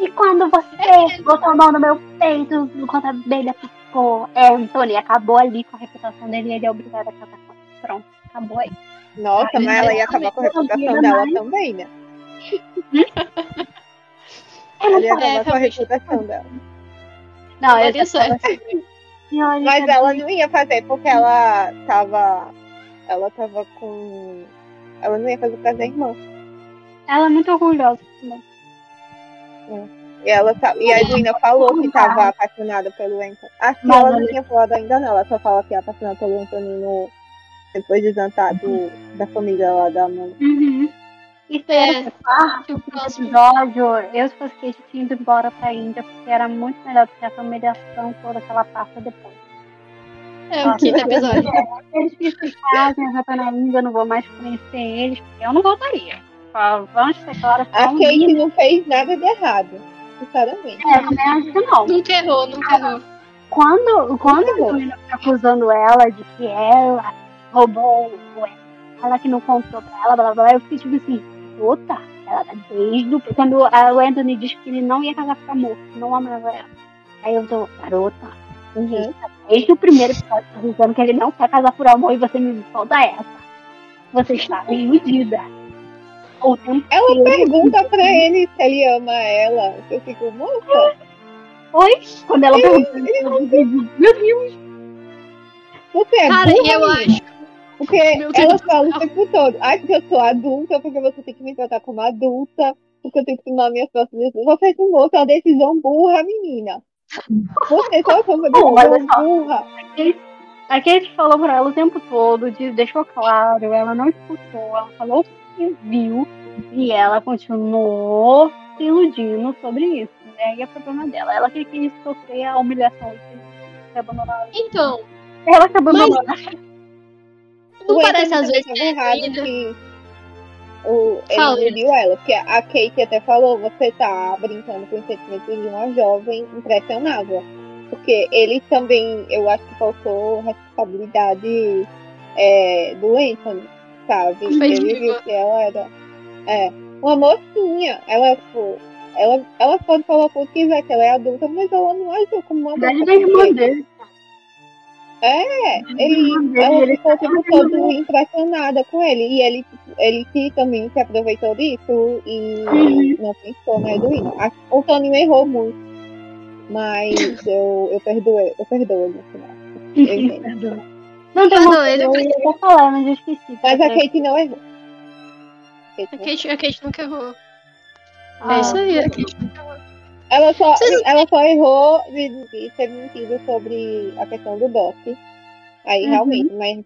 E quando você botou a mão no meu peito enquanto a abelha ficou, Anthony, acabou ali com a reputação dele e ele é obrigado a casar com ela. Pronto, acabou aí. Nossa, mas ela ia acabar com a reputação dela mais. também, né? Eu não Ela ia acabar com a reputação dela. Não, eu. Senhorita, Mas ela não ia fazer porque ela tava. Ela tava com. Ela não ia fazer pra irmã. ela é muito orgulhosa. também. E, ela tá, e a Edwina falou que tava apaixonada pelo Anthony. Acho que ela não tinha falado ainda não. Ela só fala que é apaixonada pelo Anthony no, depois de jantar do, da família lá da mãe. Uhum. E foi É. parte O do próximo. episódio, eu se fosse Kate tinha ido embora pra Índia, porque era muito melhor do que essa humilhação toda que ela passa depois. É o quinto episódio. Eles que se casem, eu já tô na Índia, eu não vou mais conhecer eles, porque eu não voltaria. Vamos ser claros, A Kate não fez nada de errado. Sinceramente. É, também acho que não. Nunca errou, nunca errou. Quando, quando a menina fica acusando ela de que ela roubou o ela que não contou pra ela, blá blá blá, eu fiquei tipo assim, puta, ela tá desde o... Quando a- o Anthony disse que ele não ia casar com a moça, que não amava ela. Aí eu tô, garota, Uhum. desde o primeiro episódio tô dizendo que ele não quer casar por amor e você me solta essa. Você está iludida. O tempo Ela pergunta pra ele se ele ama ela. Eu fico, moça, Oi? Quando ela digo, meu Deus. você é Cara, burra, eu acho. Porque ela fala o tempo todo, ai, porque eu sou adulta, porque você tem que me tratar como adulta, porque eu tenho que tomar minhas próximas decisões. Você tomou sua decisão burra, menina. Você só tomou mas decisão burra. A Kate falou pra ela o tempo todo, de- deixou claro, ela não escutou, ela falou que viu e ela continuou se iludindo sobre isso. Né? E é problema dela. Ela que quis sofrer a humilhação de ser abandonada. Então, Ela que abandonou. Não O parece às vezes que é tava errado que o, Fala, ele viu ela, porque a Kate até falou, você tá brincando com os sentimentos de uma jovem impressionável. Porque ele também, eu acho que faltou responsabilidade é, do Anthony, sabe? Ele viu que ela era é, uma mocinha. Ela, tipo, ela, ela pode falar o que quiser, que ela é adulta, mas ela não agiu como uma adulta. irmã dele. É, ele, ela ficou o tempo todo impressionada com ele. E ele, ele que também se aproveitou disso e Uhum. não pensou na que O Tony errou muito. Mas eu, eu perdoei, eu perdoo ele no final. Eu entendo. Não tem Ah, uma não, ele- eu ia falar, mas eu esqueci. Mas a Kate não errou. Kate A Kate, a Kate nunca errou. Ah, é isso aí, a Kate nunca errou. Ela só, Vocês- ela só errou de, de ter mentido sobre a questão do Doc. Aí Uhum. realmente, mas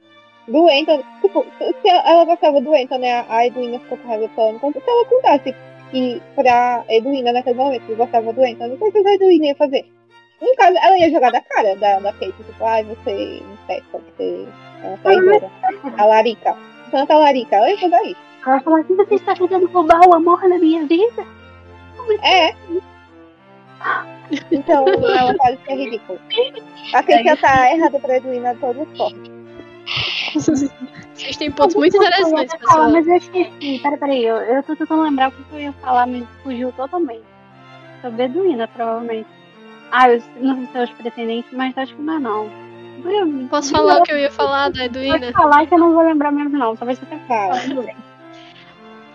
do Anthony, tipo, se ela, gostava do Anthony, a a Edwina ficou com raiva falando contra. Se ela contasse que pra Edwina naquele momento que gostava do Anthony, o que a Edwina ia fazer? No caso, ela ia jogar da cara da, da Kate, tipo, ai, você não presta, você é uma traidora. A Larica. Santa Larica, ela ia fazer isso. Ela falar assim, você está tentando roubar o amor da minha vida? É. Então ela pode ser ridícula. A Keisha tá errada pra Edwina de todos os formas. Vocês têm pontos muito interessantes, falar, pessoal. Mas eu esqueci. Peraí, peraí. Eu, eu tô tentando lembrar o que eu ia falar, me fugiu totalmente. Sobre Beduína, provavelmente. Ah, eu não sei se são os pretendentes, mas acho que não é não. Eu, Posso falar o que eu ia falar da Pode Edwina? falar que eu não vou lembrar mesmo, não. Talvez você tenha Fala. falado.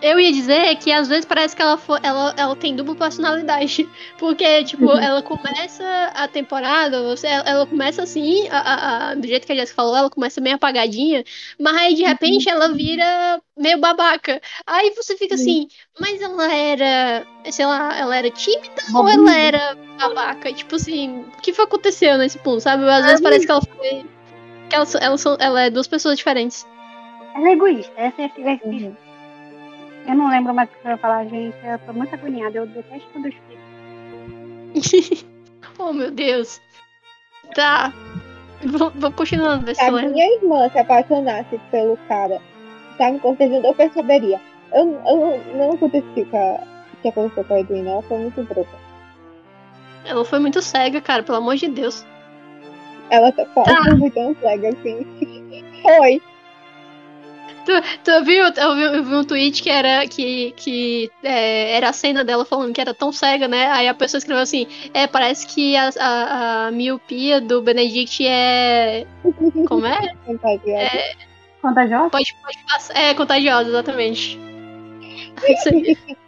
Eu ia dizer que às vezes parece que ela, for, ela, ela tem dupla personalidade. Porque, tipo, Uhum. ela começa a temporada, você, ela começa assim, a, a- do jeito que a Jessica falou, ela começa meio apagadinha, mas aí de repente ela vira meio babaca. Aí você fica assim, mas ela era, sei lá, ela era tímida ou ela era babaca? Tipo assim, o que foi que aconteceu nesse ponto, sabe? Às vezes parece que ela foi. Que ela, ela, ela é duas pessoas diferentes. Ela é egoísta. Essa é a é Uhum. Eu não lembro mais o que eu ia falar, gente. Eu tô muito agoniada. Eu detesto quando eu explico. oh meu Deus. Tá. Vou, vou continuando, ver se Se a minha irmã se apaixonasse pelo cara que tá me cortejando, eu perceberia. Eu, eu não, não justifico a- o que aconteceu com a Edwina, ela foi muito bruta. Ela foi muito cega, cara, pelo amor de Deus. Ela tá Tá. muito cega, assim. Foi. Tu viu? Eu vi, eu vi um tweet que era que, que é, era a cena dela falando que era tão cega, né? Aí a pessoa escreveu assim: É, parece que a, a, a miopia do Benedict é. Como é? Contagiosa. Contagiosa? Pode, pode passar. É, contagiosa, exatamente.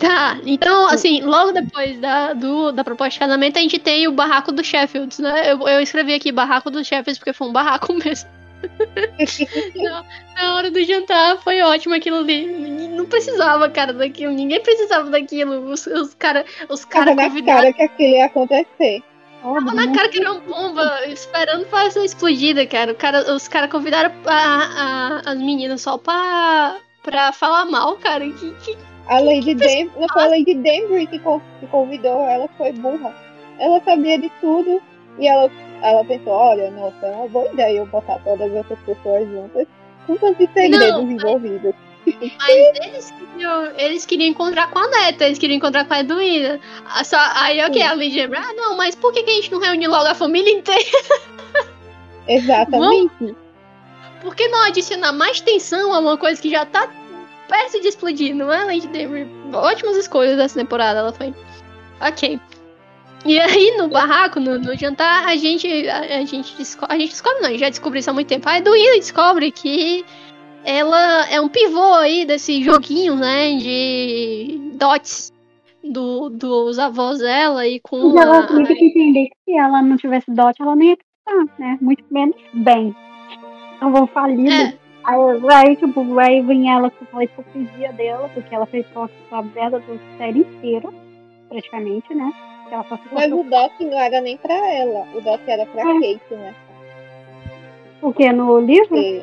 Tá, então, assim, logo depois da, do, da proposta de casamento, a gente tem o barraco do Sheffield, né? Eu, eu escrevi aqui barraco do Sheffield porque foi um barraco mesmo. Na hora do jantar foi ótimo aquilo ali. Não precisava, cara, daquilo. Ninguém precisava daquilo. Os, os caras os cara Tava na convidaram. cara que aquilo ia acontecer. Tava na cara que era uma bomba, esperando pra ser explodida, cara. Cara os caras convidaram a- a- as meninas só pra, pra falar mal, cara. Que, que- A Lady não foi a Lady con- que convidou, ela foi burra. Ela sabia de tudo e ela, ela pensou, olha, nossa, é uma boa ideia eu botar todas essas pessoas juntas com tantos segredos Não, envolvidos. Mas eles queriam, eles queriam encontrar com a neta, eles queriam encontrar com a Edwina. Ah, Só, aí, ok, Sim. a Lady Amber, ah, não, mas por que, que a gente não reúne logo a família inteira? Exatamente. Por que não adicionar mais tensão a uma coisa que já tá perto de explodir, não é, Lady Amber? Ótimas escolhas dessa temporada, ela foi. Ok. E aí, no barraco, no, no jantar, a gente, a, a gente descobre, a gente descobre, não, a gente já descobriu isso há muito tempo. A Edwina descobre que ela é um pivô aí desse joguinho, né, de dots do, dos avós dela e com Mas ela a, tem que entender que se ela não tivesse dote, ela nem ia acreditar, né? Muito menos bem. Então vão falido. É. Aí, aí, tipo, aí vem ela com aquela hipocrisia dela, porque ela fez a merda da série inteira, praticamente, né? Que ela só se Mas o Doc não era nem pra ela. O Doc era pra É. Kate, né? porque no livro, Porque...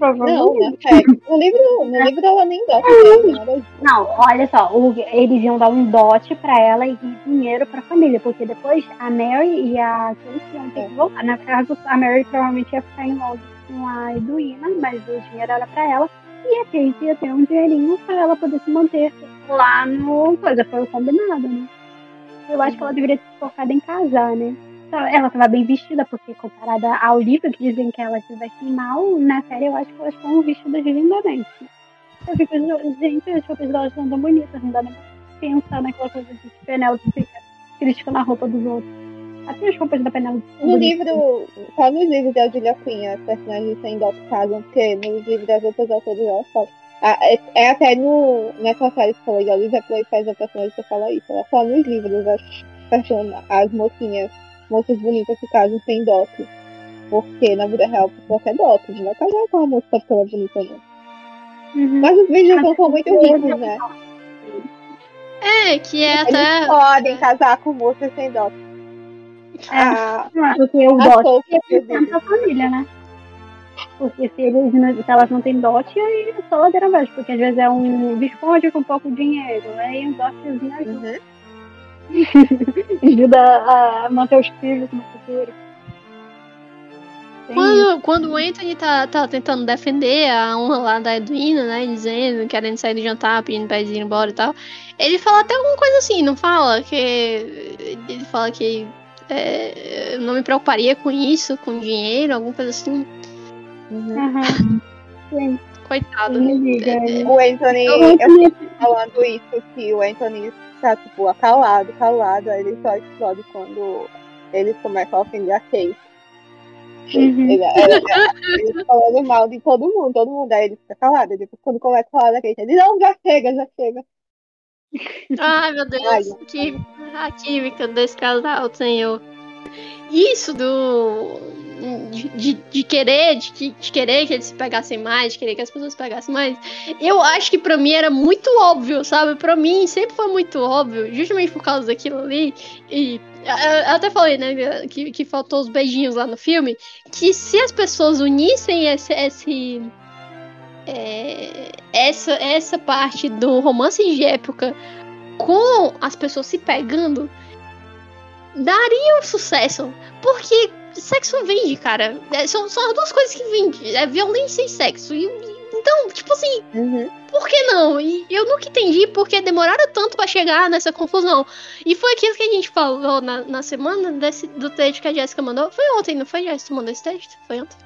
Não, na série. No livro, no livro ela nem era, não era Não, olha só, o- eles iam dar um dote pra ela e dinheiro pra família, porque depois a Mary e a Kate iam ter que voltar. Na casa, a Mary provavelmente ia ficar em logo com a Edwina, mas o dinheiro era pra ela. E a Kate ia ter um dinheirinho pra ela poder se manter lá no. Coisa, foi o combinado, né? Eu acho que ela deveria ter focado em casar, né? Ela tava bem vestida, porque comparada ao livro, que dizem que ela se veste mal, na série eu acho que elas estão vestidas lindamente. Eu fico, gente, as roupas delas são tão bonitas, não dá nem pensar naquela coisa de que Penélope fica criticando a roupa dos outros. Até as roupas da Penélope são No bonitas. livro, só nos livros da Julia Quinn, as personagens sem Doc casam, porque nos livros das outras autoras elas falam. Ah, é, é até no, nessa série que falei da Lisa Play faz a personagem que fala isso. Ela só nos livros as, as mocinhas, moças bonitas que casam sem Doc. Porque na vida real pessoa quer Doc, não vai casar com uma moça só porque ela é bonita, não. Uhum. Mas os vídeos não são muito ricos, né? É, que é Eles até. podem casar com moças sem Doc. Ah, Ah, porque o a dote representa a família, né? Porque se, eles, se elas não têm dote, aí é só ladeira abaixo. Porque às vezes é um visconde com pouco dinheiro. Aí um dotezinho ajuda, Uhum. ajuda a manter os filhos no futuro. quando, quando o Anthony tá, tá tentando defender a honra lá da Edwina, né? Dizendo, querendo sair do jantar, pedindo pra eles ir embora e tal. Ele fala até alguma coisa assim, não fala? Que. Ele fala que é, eu não me preocuparia com isso, com dinheiro, alguma coisa assim. Sim. Coitado. Sim, diga. É, é, O Anthony, Eu eu falando isso, que o Anthony tá, tipo, calado, calado, aí ele só explode quando eles começam a ofender a Kate. Uhum. Ele, ele, ele, ele falando mal de todo mundo, todo mundo, aí ele fica calado. Depois, quando começa a falar da Kate, ele, não, já chega, já chega. Ai, meu Deus, Ai, que a química desse casal, senhor. Isso do. De, de, querer, de, de querer que eles se pegassem mais, de querer que as pessoas se pegassem mais. Eu acho que pra mim era muito óbvio, sabe? Pra mim sempre foi muito óbvio, justamente por causa daquilo ali. E eu eu até falei, né, que, que faltou os beijinhos lá no filme. Que se as pessoas unissem esse. esse é, essa, essa parte do romance de época com as pessoas se pegando, daria um sucesso. Porque sexo vende, cara. É, são, são as duas coisas que vendem. É violência e sexo. E, então, tipo assim, Uhum. por que não? E eu nunca entendi porque demoraram tanto pra chegar nessa confusão. E foi aquilo que a gente falou na, na semana desse, do texto que a Jéssica mandou. Foi ontem, não foi, Jéssica? mandou esse texto? Foi ontem.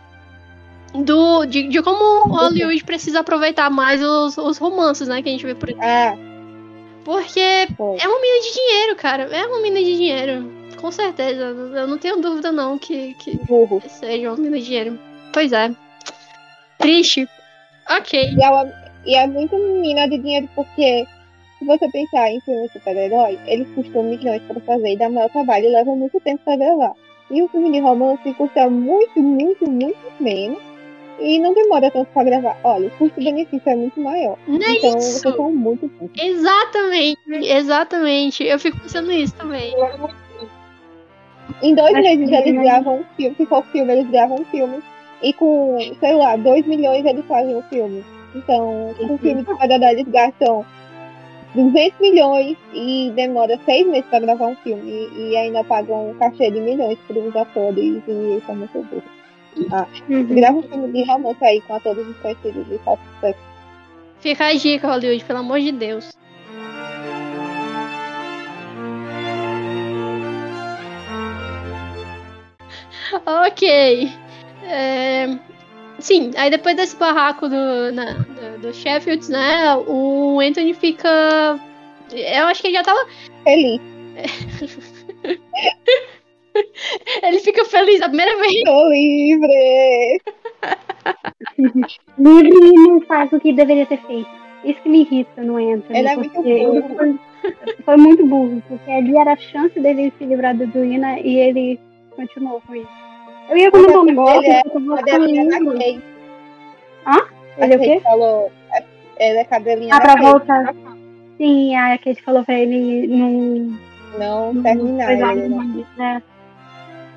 Do, de, de como Hollywood precisa aproveitar mais os, os romances, né? Que a gente vê por aí. Ah, Porque é uma mina de dinheiro, cara. É uma mina de dinheiro. Com certeza. Eu não tenho dúvida, não, que, que Burro. seja uma mina de dinheiro. Pois é. Triste. Ok. E é, uma- e é muito mina de dinheiro porque, se você pensar em filme de super-herói, eles custam milhões para fazer e dá maior trabalho e leva muito tempo para gravar. E o filme de romance custa muito, muito, muito menos e não demora tanto para gravar. Olha, o custo-benefício é muito maior. Não é então, isso. vocês são muito burros. Exatamente, exatamente. Eu fico pensando nisso também. Em dois Acho meses que- eles gravam um filme, se for filme, eles gravam um filme. E com, sei lá, 2 milhões eles fazem o filme. Então, com um filme de cada eles gastam 200 milhões e demora seis meses pra gravar um filme. E, e ainda pagam um cachê de milhões para os atores e eles são muito burros. Uhum. Grava um filme de romance aí com atores desconhecidos e faz sucesso. Fica a dica, Hollywood, pelo amor de Deus. Ok. É, Sim, aí depois desse barraco do, na- do, do Sheffield, né? O Anthony fica. Eu acho que ele já tava. Feliz. Ele fica feliz a primeira vez. Tô livre! Livre e não faz o que deveria ter feito. Isso que me irrita no Anthony. Ele é muito burro. foi, foi muito burro, porque ali era a chance dele se livrar do Duina e ele continuou com isso. Eu ia comentar um negócio, Ele é eu Cadelinha da. Ele é o quê? falou. Ele é cadelinha Ah, da pra Kate. voltar. Sim, a Kate falou pra ele não, Não não terminar. Ele, não- né?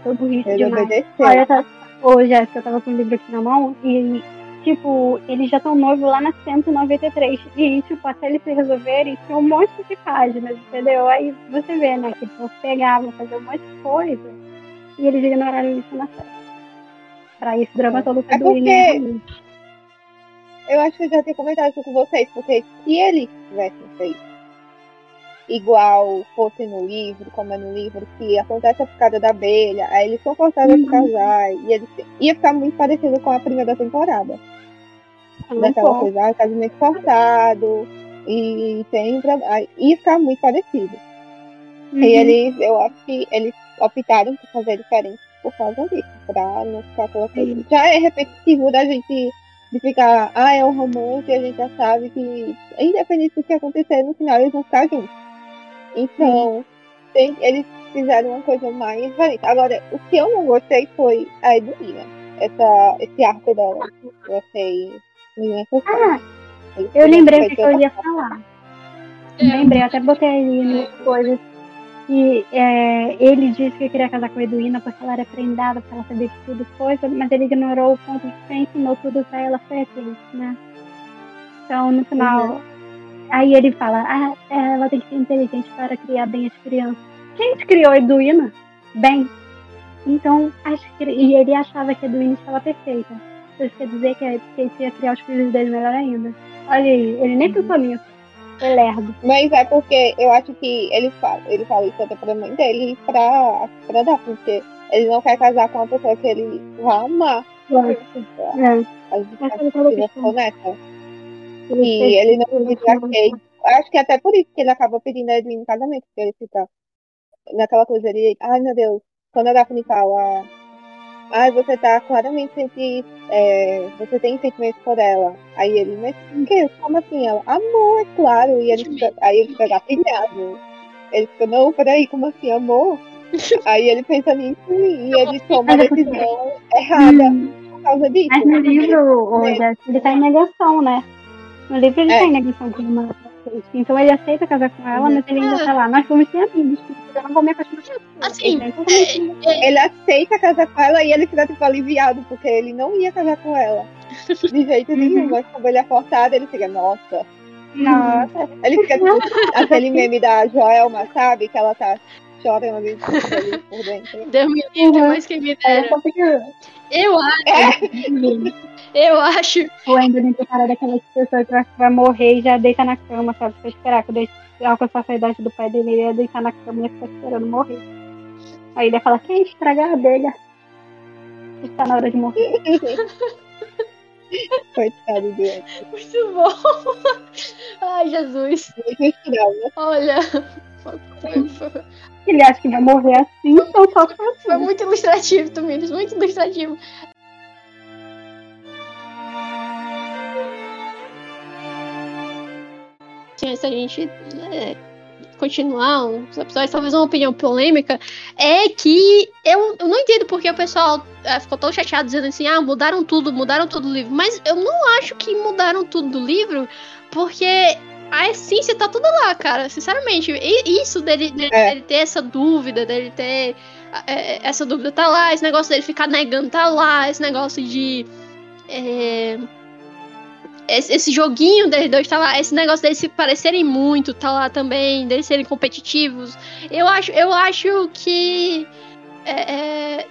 Foi burrice ele demais. obedeceu. Olha, tá... Ô, Jéssica, eu tava com o livro aqui na mão e, tipo, eles já estão noivos lá na 193. E, tipo, até eles se resolverem, tinha um monte de páginas, entendeu? Aí você vê, né, que eles vão pegar, vão fazer um monte de coisa e eles ignoraram isso na série. Pra isso, o drama todo É foi do porque- William. Eu acho que eu já tinha comentado isso com vocês, porque se eles tivessem feito igual fosse no livro, como é no livro, que acontece a picada da abelha, aí eles são forçados a se Uhum. casar, e eles ia ficar muito parecido com a primeira temporada. Um Daquela pouco. coisa, ah, casamento forçado, e sempre. aí Ia ficar muito parecido. Uhum. E eles, eu acho que eles optaram por fazer diferente por causa disso, pra não ficar com coisa. Sim. Já é repetitivo da gente de ficar, ah, é um romance e a gente já sabe que, independente do que acontecer, no final eles vão ficar juntos. Então, tem- eles fizeram uma coisa mais diferente. Agora, o que eu não gostei foi a Edwina. Essa, esse arco dela. Eu achei. Ah, eu lembrei o que eu ia falar. Lembrei, eu até botei ali nas coisas. E é, ele disse que queria casar com a Eduína porque ela era prendada, porque ela sabia de tudo coisa, mas ele ignorou o ponto de que ensinou tudo pra ela foi a Kate, né? Então, no final, aí ele fala, ah, ela tem que ser inteligente para criar bem as crianças. Quem te criou a Eduína? Bem. Então, acho que e ele achava que a Edwina estava perfeita. Isso quer dizer que a Kate ia criar os filhos dele melhor ainda. Olha aí, ele nem pensou nisso. Foi lerdo. Mas é porque eu acho que ele fala, ele fala isso até pra mãe dele e pra, pra dar, porque ele não quer casar com uma pessoa que ele vai amar. Lógico. É. As Mas ele as falou filhas que- conectam. E ele não pediu a Kate. Acho que até por isso que ele acaba pedindo a Edwin em casamento, porque ele fica naquela coisa ali, ai meu Deus, quando a Daphne fala, ai você tá claramente sente, é, você tem sentimento por ela. Aí ele, mas o que? Como assim? Ela, amor, é claro. E ele fica, aí ele fica gatilhado. Ele fica, não, peraí, como assim, amor? Aí ele pensa nisso e ele toma a é porque- decisão errada Hum, por causa disso. Mas no livro, o Jess, ele tá em negação, né? No livro ele É. tá em negação com uma. Então ele aceita casar com ela, mas ele ainda É. tá lá. Nós vamos ser amigos. Eu não vou me apaixonar por você. Assim, Ele totalmente em negação. Ele aceita casar com ela e ele fica tipo aliviado, porque ele não ia casar com ela. De jeito nenhum, mas como ele é forçado, ele fica, nossa. Nossa. Ele fica tipo, aquele meme da Joelma, sabe? Que ela tá chorando ali por dentro. Deus me livre, Uhum. mas que me É, dera. Eu, a- É, eu acho. O ainda nem preparado daquelas pessoas que vai morrer e já deita na cama, sabe? Pra esperar. Quando ele alcançar a idade do pai dele, ele ia deitar na cama e ia ficar esperando morrer. Aí ele ia falar, quem estragar a abelha? Está na hora de morrer. coitado dele. Muito bom. Ai, Jesus. Inspirado. Olha. Ele acha que vai morrer assim, então só foi assim. foi muito ilustrativo, Tuminos. Muito ilustrativo. Sim, se a gente é, continuar os episódios, talvez uma opinião polêmica, é que eu, eu não entendo porque o pessoal é, ficou tão chateado dizendo assim, ah, mudaram tudo, mudaram tudo do livro. Mas eu não acho que mudaram tudo do livro, porque a essência tá toda lá, cara, sinceramente. Isso dele, dele, É. dele ter essa dúvida, dele ter. é, essa dúvida tá lá, esse negócio dele ficar negando tá lá, esse negócio de. é, esse, esse joguinho deles dois tá lá, esse negócio deles se parecerem muito tá lá também, deles serem competitivos. Eu acho, eu acho que. é, é,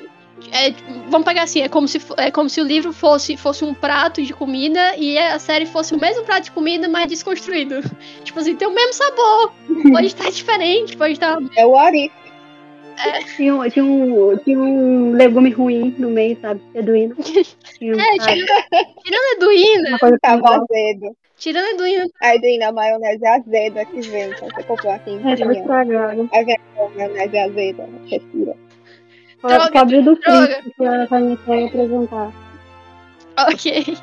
é, vamos pegar assim, é como se, é como se o livro fosse, fosse um prato de comida e a série fosse o mesmo prato de comida, mas desconstruído. Tipo assim, tem o mesmo sabor, pode estar diferente, pode estar. É o Arif. Tinha, um- tinha, um, tinha um legume ruim no meio, sabe? Eduíno. Tinha, um- É, sabe? Tirando a Eduína, uma coisa Tava azedo. tirando a Eduína, A Edwina, a maionese azeda que vem. Então você comprou aqui em É, tava estragado. Aí vem a maionese azeda. Respira. Droga, abriu do droga. príncipe que a Vanessa ia apresentar. ok.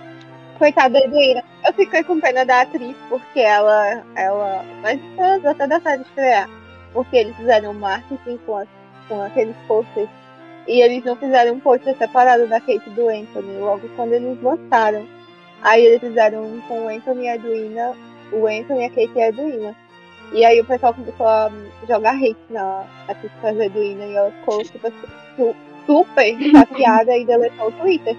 Coitada da Edwina. Eu fiquei com pena da atriz, porque ela. ela mas antes até da série estrear. Porque eles fizeram marketing com, as, com aqueles posters. E eles não fizeram um pôster separado da Kate do Anthony, logo quando eles lançaram. Aí eles fizeram um com o Anthony e a Edwina, o Anthony, a Kate e a Edwina. E aí o pessoal começou a jogar hate na atriz da Edwina e ela ficou super, su- super chateada e deletou o Twitter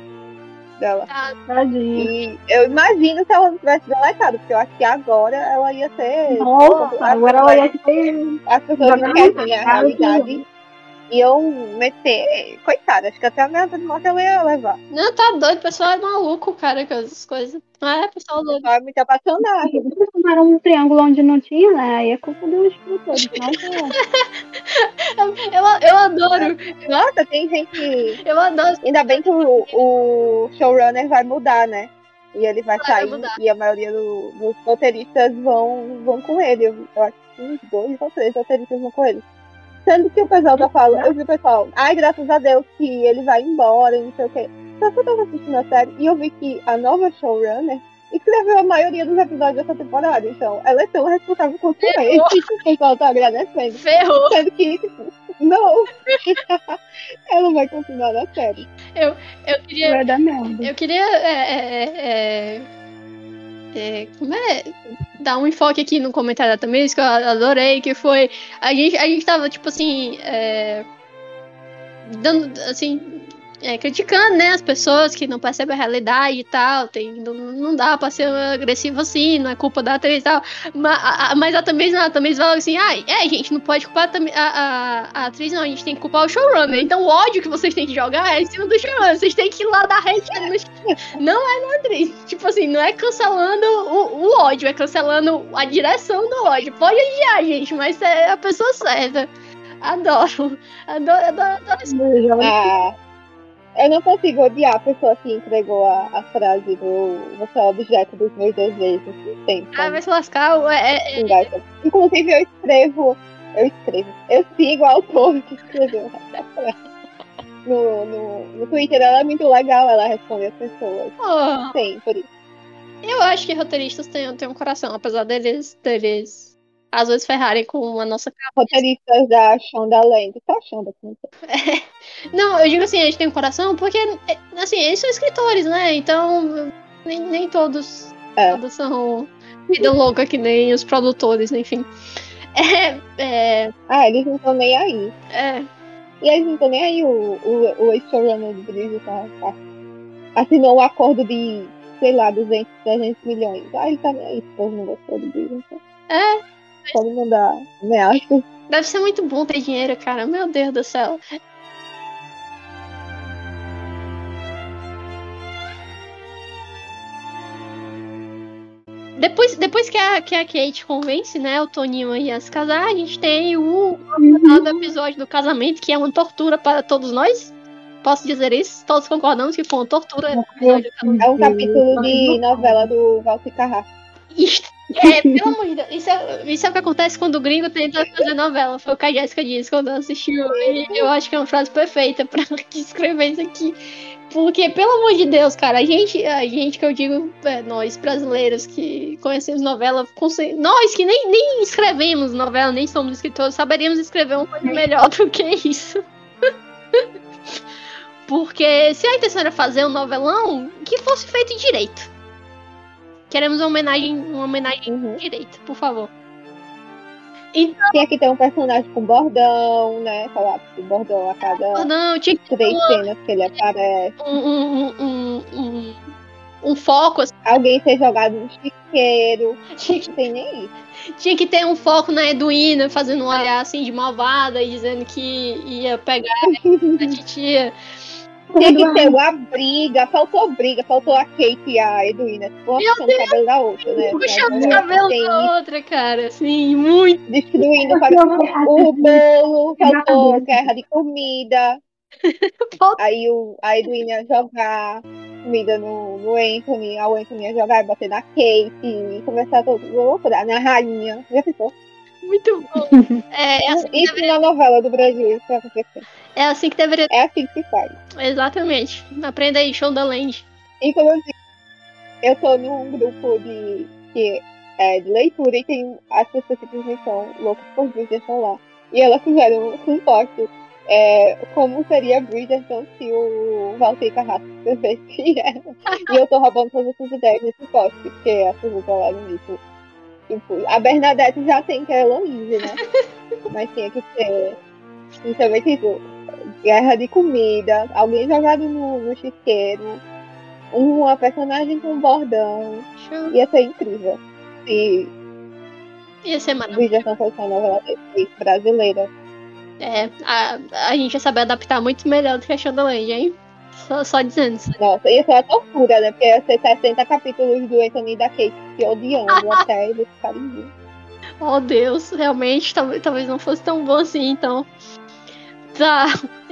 dela. Tadinho. E eu imagino se ela não tivesse deletado, porque eu acho que agora ela ia ser. Nossa, agora ela ia ter. As pessoas esquecem a realidade. E eu meter. Coitada, acho que até a ameaça de morte ela ia levar. Não, tá doido, o pessoal é maluco, cara, com essas coisas. É, pessoal doido. É muito apaixonada. Eles formaram um triângulo onde não tinha, né? Aí é culpa dos escritores. Não, é. Eu, eu adoro, Nossa, tem gente. eu adoro. Ainda bem que o, o showrunner vai mudar, né? E ele vai Vai sair mudar. e a maioria do- dos roteiristas vão, vão com ele. Eu, eu acho que uns dois ou três roteiristas vão com ele. Sendo que o pessoal tá falando, eu vi o pessoal, ai, graças a Deus que ele vai embora, e não sei o quê. Só que eu tava assistindo a série e eu vi que a nova showrunner escreveu a maioria dos episódios dessa temporada. Então, ela é tão responsável quanto ele. O pessoal tá agradecendo. Ferrou. Sendo que, tipo, não. ela vai continuar na série. Eu queria. Vai dar merda. Eu queria. é, é, é, é, como é? Dar um enfoque aqui no comentário da Tamiris, que eu adorei, que foi. A gente, a gente tava, tipo assim. é, dando. Assim. É, criticando, né, as pessoas que não percebem a realidade e tal, tem, não, não dá pra ser agressivo assim, não é culpa da atriz e tal, mas, a, mas a também, a também fala assim, ah, é, gente, não pode culpar a, a, a, atriz, não, a gente tem que culpar o showrunner, então o ódio que vocês têm que jogar é em cima do showrunner, vocês têm que ir lá dar hate no não é na atriz, tipo assim, não é cancelando o, o ódio, é cancelando a direção do ódio, pode odiar, gente, mas é a pessoa certa. Adoro. Adoro, adoro, adoro. Ah, eu não consigo odiar a pessoa que entregou a, a frase do você é o objeto dos meus desejos. Tem, ah, vai se lascar. É, é, é... Inclusive, eu escrevo. Eu escrevo. Eu sigo o autor que escreveu no, no, no Twitter. Ela é muito legal, ela responde as pessoas. Oh. Sempre. Eu acho que roteiristas têm, têm um coração, apesar deles, deles às vezes ferrarem com a nossa cabeça. Roteiristas da Shonda Land. Tá Shonda aqui. É. Não, eu digo assim, a gente tem um coração porque, assim, eles são escritores, né? Então, nem, nem todos, é. todos são vida louca que nem os produtores, enfim. É, é... Ah, eles não estão nem aí. É. E eles não estão nem aí, o, o, o showrunner do Bridge tá, tá, assinou um acordo de, sei lá, 200, 300 milhões. Ah, ele tá nem aí, o povo não gostou do Bridge. Então. É, Pode mandar ameaça. Deve ser muito bom ter dinheiro, cara. Meu Deus do céu. Depois, depois que, a, que a Kate convence, né, o Toninho a se casar, a gente tem o, o episódio do casamento, que é uma tortura para todos nós. Posso dizer isso? Todos concordamos que foi uma tortura. É um capítulo de novela do Walter Carrasco. É, pelo amor de Deus. Isso é, isso é o que acontece quando o gringo tenta fazer novela. Foi o que a Jéssica disse quando assistiu. E eu acho que é uma frase perfeita pra descrever isso aqui. Porque, pelo amor de Deus, cara, a gente, a gente que eu digo, é, nós brasileiros que conhecemos novela, nós que nem, nem escrevemos novela, nem somos escritores, saberíamos escrever uma coisa melhor do que isso. Porque se a intenção era fazer um novelão, que fosse feito direito. Queremos uma homenagem, uma homenagem uhum. direita, por favor. Então, tinha que ter um personagem com bordão, né? Falar o bordão a cada bordão, tinha que três uma... cenas que ele aparece. Um, um, um, um, um foco. Assim. Alguém ser jogado no chiqueiro. Tinha que ter nem isso. Tinha que ter um foco na Edwina, fazendo um olhar assim de malvada e dizendo que ia pegar a titia. Tem que ter uma briga, faltou briga, faltou a Kate e a Edwina, puxando o cabelo da outra, né? Puxando o cabelo da outra, cara, assim, muito. Destruindo o bolo, faltou guerra de comida. Aí o, a Edwina jogar comida no, no Anthony, a Anthony ia jogar e bater na Kate, e começar todo loucura, na rainha. Já ficou? Muito bom. É, é assim Isso deveria... na novela do Brasil, acontecer. É assim que deveria. É assim que se faz. Exatamente. Aprenda aí, show da Land. Inclusive, eu tô num grupo de, de, é, de leitura e tem as pessoas que simplesmente são loucas por Bridgerton lá. E elas fizeram um post é, como seria Bridgerton se o Walter Carrasco escrevesse ela. e eu tô roubando todas essas ideias nesse post, porque as pessoas falaram nisso. Tipo, a Bernadette já tem que é Heloísa, né? Mas tinha que ter. E também, tipo, guerra de comida, alguém jogado no, no chiqueiro, uma personagem com bordão. Show. Ia ser incrível. E. Ia ser maravilhoso. Fosse uma novela brasileira. É, a, a gente ia saber adaptar muito melhor do que a Shondaland, hein? Só, só dizendo isso. Nossa, ia ser uma tortura, né? Porque ia ser 60 capítulos do Anthony e da Kate odiando até eles ficarem Oh, Deus, realmente, talvez, talvez não fosse tão bom assim, então. Tá.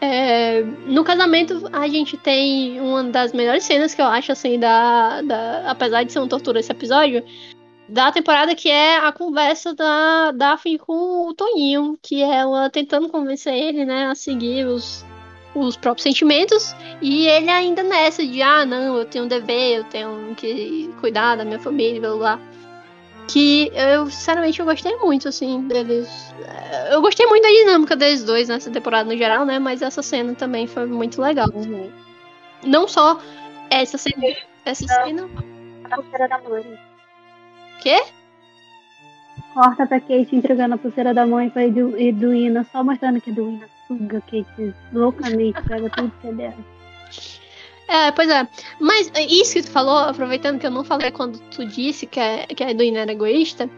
É, no casamento, a gente tem uma das melhores cenas que eu acho, assim, da, da. Apesar de ser uma tortura esse episódio, da temporada, que é a conversa da Daphne com o Toninho, que é ela tentando convencer ele, né, a seguir os, os próprios sentimentos e ele ainda nessa de ah não eu tenho um dever eu tenho que cuidar da minha família blá blá que eu sinceramente eu gostei muito assim deles eh, eu gostei muito da dinâmica deles dois nessa temporada no geral né mas essa cena também foi muito legal. Uhum. não só essa cena essa cena. A pulseira da mãe. Quê? Corta pra Kate entregando a pulseira da mãe pra Edu, Eduina só mostrando que é Eduina suga Kate loucamente, pega tudo que é dela. É, pois é. Mas isso que tu falou, aproveitando que eu não falei quando tu disse que, é, que a Edwina era egoísta,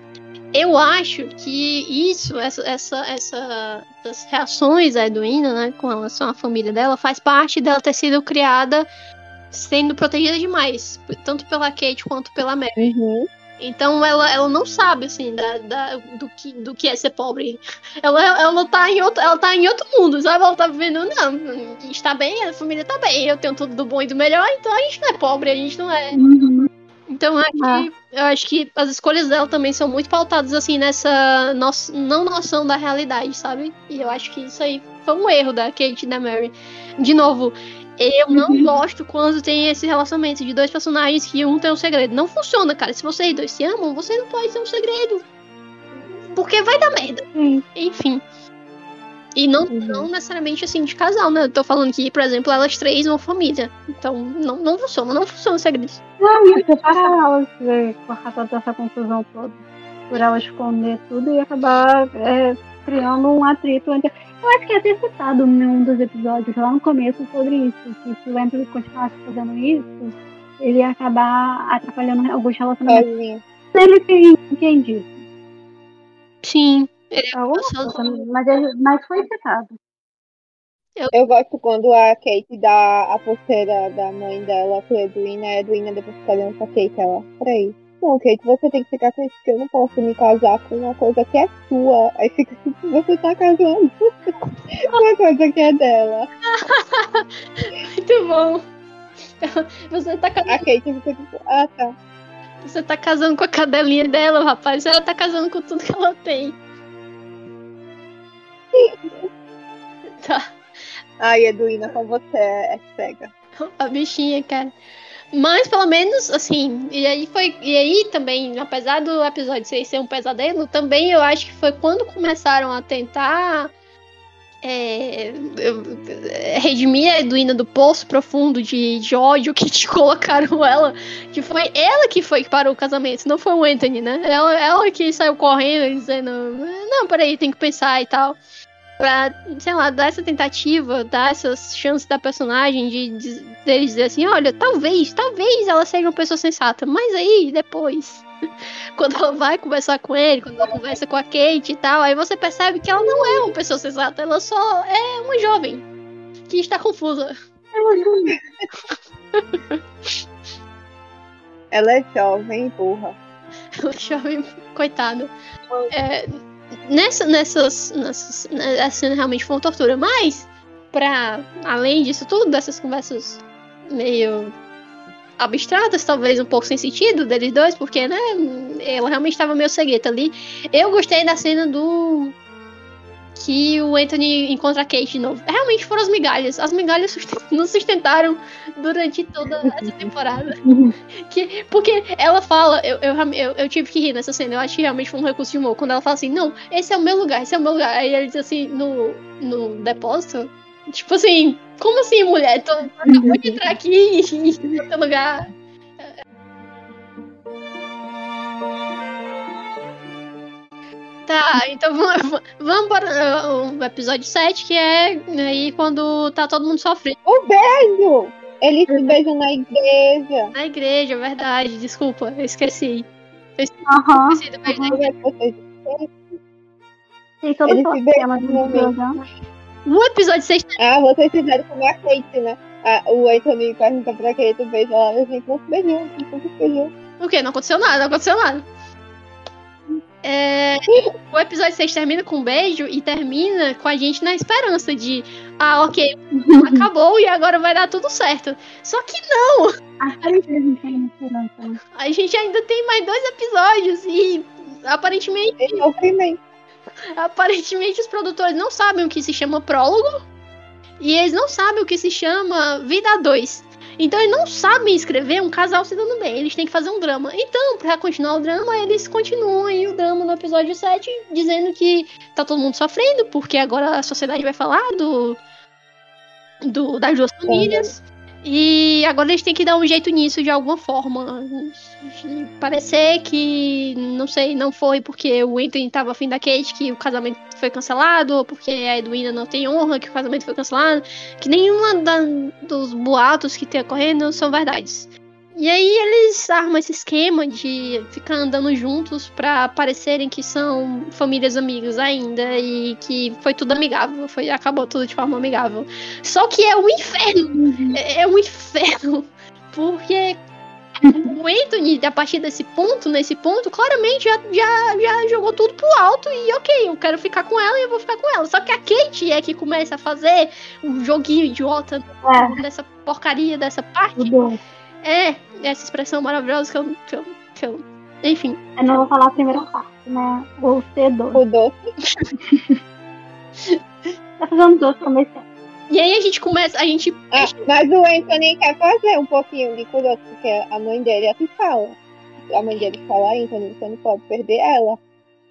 eu acho que isso, essa, essa, essa, essas reações da Edwina, né, com relação à família dela, faz parte dela ter sido criada sendo protegida demais, tanto pela Kate quanto pela Mary. Uhum. Então ela, ela não sabe, assim, da, da, do, que, do que é ser pobre. Ela, ela, tá em outro, ela tá em outro mundo, sabe? Ela tá vivendo, não, a gente tá bem, a família tá bem, eu tenho tudo do bom e do melhor, então a gente não é pobre, a gente não é. Uhum. Então eu acho, Ah. que, eu acho que as escolhas dela também são muito pautadas, assim, nessa no, não noção da realidade, sabe? E eu acho que isso aí foi um erro da Kate e da Mary. De novo, eu não Uhum. gosto quando tem esse relacionamento de dois personagens que um tem um segredo. Não funciona, cara. Se vocês dois se amam, você não pode ter um segredo. Porque vai dar merda. Sim. Enfim. E não, Uhum. não necessariamente assim de casal, né? Eu tô falando que, por exemplo, elas três uma família. Então, não, não funciona, não funciona o segredo. Não, ia separar elas, né, por causa dessa confusão toda. Por elas esconder tudo e acabar é, criando um atrito entre. Eu acho que é até citado em um dos episódios lá no começo sobre isso. Que se o Andrew continuasse fazendo isso, ele ia acabar atrapalhando alguns relacionamentos. Sozinho. Ele quem, quem disse. Sim. Mas, ele- mas foi citado. Eu gosto quando a Kate dá a pulseira da mãe dela pra Edwina, e a Edwina depois fica olhando pra Kate, ela, peraí. Não, Kate, você tem que ficar com isso, porque eu não posso me casar com uma coisa que é sua. Aí fica assim, você tá casando com uma coisa que é dela. Muito bom. Você tá, ca- A Kate fica tipo, ah tá. você tá casando com a cadelinha dela, rapaz. Ela tá casando com tudo que ela tem. Tá. Ai, Edwina, como você é, é cega. A bichinha, cara. Mas pelo menos, assim, e aí foi. E aí também, apesar do episódio 6 ser um pesadelo, também eu acho que foi quando começaram a tentar é, é, redimir a Edwina do poço profundo de, de ódio que te colocaram ela. Que foi ela que foi que parou o casamento, não foi o Anthony, né? Ela, ela que saiu correndo dizendo, não, peraí, tem que pensar e tal. Pra, sei lá, dar essa tentativa, dar essas chances da personagem de, de deles dizer assim, olha, talvez, talvez ela seja uma pessoa sensata, mas aí depois, quando ela vai conversar com ele, quando ela conversa com a Kate e tal, aí você percebe que ela não é uma pessoa sensata, ela só é uma jovem que está confusa. Ela é jovem burra. Ela é jovem, coitada. É, nessa, nessas, nessas, né, essa cena realmente foi uma tortura, mas pra além disso tudo, dessas conversas meio abstratas, talvez um pouco sem sentido deles dois, porque, né, ela realmente estava meio cegueta ali. Eu gostei da cena do que o Anthony encontra a Kate de novo. Realmente foram as migalhas. As migalhas nos sustentaram durante toda essa temporada. Que, porque ela fala, eu, eu, eu, eu tive que rir nessa cena, eu acho que realmente foi um recurso de humor. Quando ela fala assim, não, esse é o meu lugar, esse é o meu lugar. Aí ele diz assim, no, no depósito. Tipo assim, como assim, mulher? Tu acabou de entrar aqui e no teu lugar. Tá, então vamos, vamos para o episódio 7, que é aí quando tá todo mundo sofrendo. O beijo! Eles se beijam na igreja. Na igreja, verdade, desculpa, eu esqueci. Aham. Esqueci do beijo da igreja. Vocês- Tem todo Eles o se tema beijam do no programa. O episódio 6 Ah, vocês fizeram como a Kate, né? Ah, o Anthony pergunta pra Kate, beijo ela, a gente não se beijou, não se beijou. O quê? Não aconteceu nada, não aconteceu nada. É, o episódio 6 termina com um beijo e termina com a gente na esperança de ah, ok, acabou e agora vai dar tudo certo. Só que não! A gente esperança. né? Ainda tem mais dois episódios e aparentemente, é primeiro. aparentemente os produtores não sabem o que se chama prólogo e eles não sabem o que se chama vida 2. Então eles não sabem escrever um casal se dando bem, eles têm que fazer um drama. Então, pra continuar o drama, eles continuam aí o drama no episódio 7, dizendo que tá todo mundo sofrendo, porque agora a sociedade vai falar do. do das duas famílias. E agora eles têm que dar um jeito nisso de alguma forma. Parecer que, não sei, não foi porque o Anthony tava afim da Kate que o casamento foi cancelado, ou porque a Edwina não tem honra que o casamento foi cancelado. Que nenhuma da, dos boatos que tem ocorrendo são verdades. E aí eles armam esse esquema de ficar andando juntos para parecerem que são famílias amigas ainda e que foi tudo amigável, foi acabou tudo de forma amigável. Só que é um inferno, é, é um inferno, porque o Anthony, a partir desse ponto, nesse ponto, claramente já, já, já jogou tudo pro alto e ok, eu quero ficar com ela e eu vou ficar com ela. Só que a Kate é que começa a fazer um joguinho idiota é. dessa porcaria, dessa parte. É, essa expressão maravilhosa que eu. Que eu, que eu enfim. Eu não vou falar a primeira parte, né? Vou ser doce. O doce. tá fazendo doce comercial. E aí a gente começa, a gente. Ah, mas o Anthony quer fazer um pouquinho de curioso, porque a mãe dele é que fala. A mãe dele fala, Anthony, você não pode perder ela.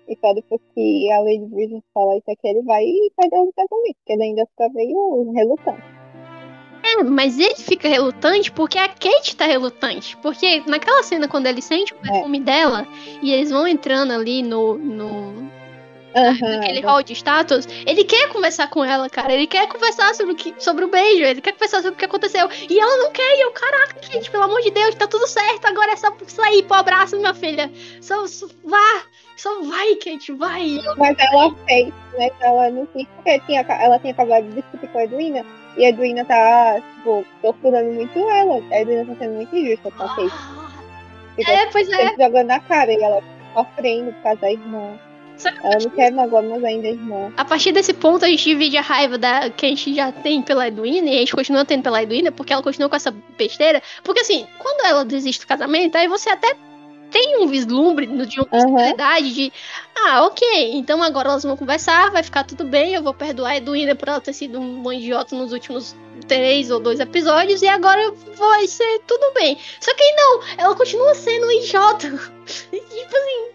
E pode porque a Lady Bridget fala isso aqui, ele vai e perder o casamento, porque ele ainda fica meio relutante. É, mas ele fica relutante porque a Kate tá relutante. Porque naquela cena, quando ele sente o é. perfume é. dela e eles vão entrando ali no. no Uhum, naquele hall de status, ele quer conversar com ela, cara. Ele quer conversar sobre o, que, sobre o beijo, ele quer conversar sobre o que aconteceu. E ela não quer, e eu, caraca, Kate, pelo amor de Deus, tá tudo certo. Agora é só sair pro abraço, minha filha. Só, só vá, só vai, Kate, vai. Mas ela fez, né? Ela não quis, porque ela tinha acabado de discutir com a Edwina. E a Edwina tá, tipo, torturando muito ela. A Edwina tá sendo muito injusta com a Kate. Fica é, pois é. jogando na cara e ela sofrendo por causa da irmã. Ela não quer magoar, mas ainda é irmã. A partir desse ponto, a gente divide a raiva da, que a gente já tem pela Edwina e a gente continua tendo pela Edwina porque ela continua com essa besteira. Porque assim, quando ela desiste do casamento, aí você até tem um vislumbre de uma possibilidade uhum. de, ah, ok, então agora elas vão conversar, vai ficar tudo bem, eu vou perdoar a Edwina por ela ter sido um idiota nos últimos três ou dois episódios e agora vai ser tudo bem. Só que não, ela continua sendo um idiota. tipo assim,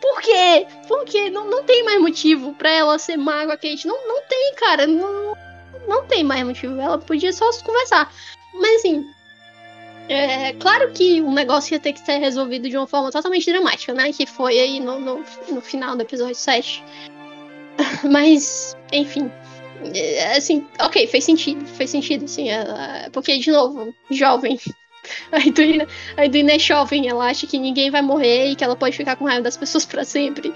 por quê? Por quê? Não, não tem mais motivo pra ela ser mágoa Kate. Não, não tem, cara. Não, não tem mais motivo. Ela podia só conversar. Mas assim, é, claro que o negócio ia ter que ser resolvido de uma forma totalmente dramática, né? Que foi aí no, no, no final do episódio 7. Mas, enfim. É, assim, ok, fez sentido. Fez sentido, assim. Ela, porque, de novo, jovem. A Edwina, a Edwina é jovem, ela acha que ninguém vai morrer e que ela pode ficar com raiva das pessoas para sempre.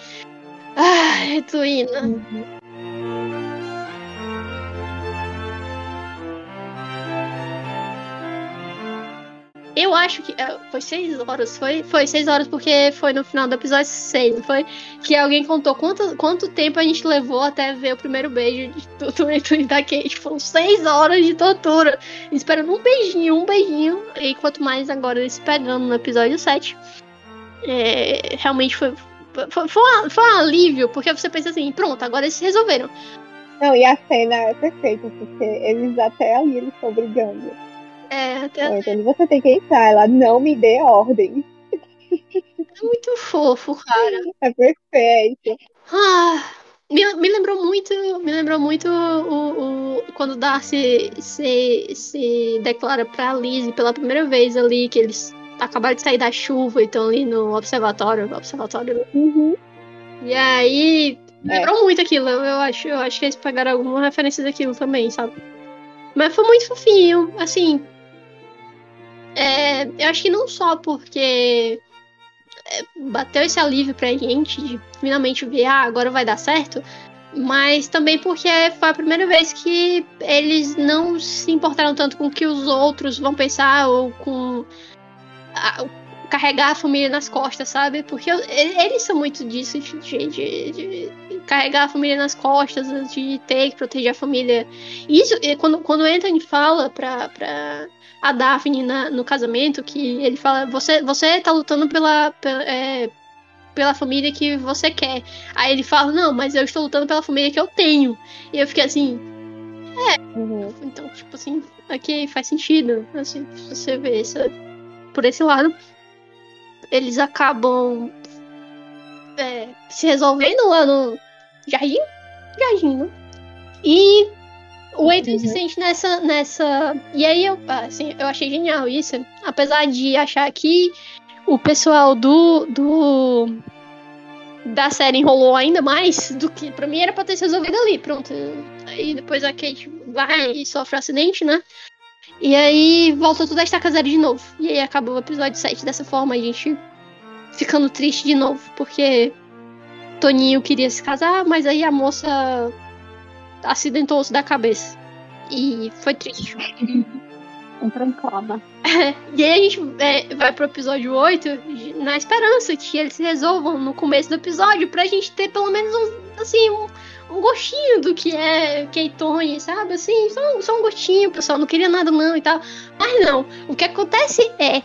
Ah, Edwina. Uhum. Eu acho que. É, foi seis horas, foi? Foi seis horas, porque foi no final do episódio seis, não foi? Que alguém contou quanto, quanto tempo a gente levou até ver o primeiro beijo de e da Kate. Foram seis horas de tortura. Esperando um beijinho, um beijinho. E quanto mais agora eles pegando no episódio 7. É, realmente foi. Foi, foi, um, foi um alívio, porque você pensa assim, pronto, agora eles se resolveram. Não, e a cena é perfeita, porque eles até ali eles estão brigando. É, até... Então você tem que entrar, ela não me dê ordem. É muito fofo, cara. É perfeito. Ah, me, me lembrou muito, me lembrou muito o, o quando Darcy se, se declara pra Lizzie pela primeira vez ali, que eles acabaram de sair da chuva e estão ali no observatório, observatório. Uhum. E aí, é. lembrou muito aquilo, eu acho, eu acho que eles pegaram alguma referência daquilo também, sabe? Mas foi muito fofinho, assim, é, eu acho que não só porque é, bateu esse alívio pra gente de finalmente ver, ah, agora vai dar certo, mas também porque foi a primeira vez que eles não se importaram tanto com o que os outros vão pensar ou com a, carregar a família nas costas, sabe? Porque eles são muito disso, de, de, de, carregar a família nas costas, de ter que proteger a família. Isso, quando, quando o Anthony fala pra, pra a Daphne na, no casamento, que ele fala, você, você tá lutando pela, pela, é, pela família que você quer. Aí ele fala, não, mas eu estou lutando pela família que eu tenho. E eu fiquei assim, é. Uhum. Então, tipo assim, aqui faz sentido. Assim, você vê isso por esse lado. Eles acabam é, se resolvendo lá no jardim. Jardim, né? E O se Uhum. sente nessa, nessa. E aí eu, assim, eu achei genial isso. Apesar de achar que o pessoal do. do da série enrolou ainda mais do que. Pra mim era pra ter se resolvido ali. Pronto. Aí depois a Kate vai e sofre um acidente, né? E aí volta tudo a estaca zero de novo. E aí acabou o episódio 7 dessa forma, a gente ficando triste de novo, porque Toninho queria se casar, mas aí a moça acidentou-se da cabeça. E foi triste. Entrou em coma. E aí a gente é, vai pro episódio 8 na esperança que eles se resolvam no começo do episódio pra gente ter pelo menos um, assim, um, um gostinho do que é Keitone, sabe? Assim, só, só um gostinho, pessoal não queria nada não e tal. Mas não, o que acontece é.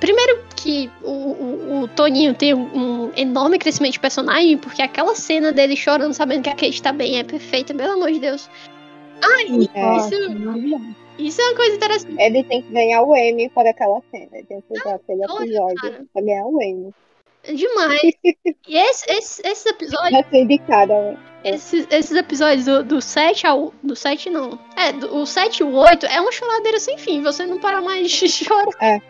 Primeiro que o, o, o Toninho tem um, um enorme crescimento de personagem, porque aquela cena dele chorando, sabendo que a Kate tá bem, é perfeita, pelo amor de Deus. Ai, É. isso, Maravilhoso. isso é uma coisa interessante. Ele tem que ganhar o M por aquela cena. Ele tem que usar aquele episódio pra ganhar o M. É demais. E esse, esse, esses episódios. Já ser indicada, né? Esses, esses episódios do, do 7 ao. Do 7 não. É, do, o 7 e o 8 é uma choradeira sem fim. Você não para mais de chorar.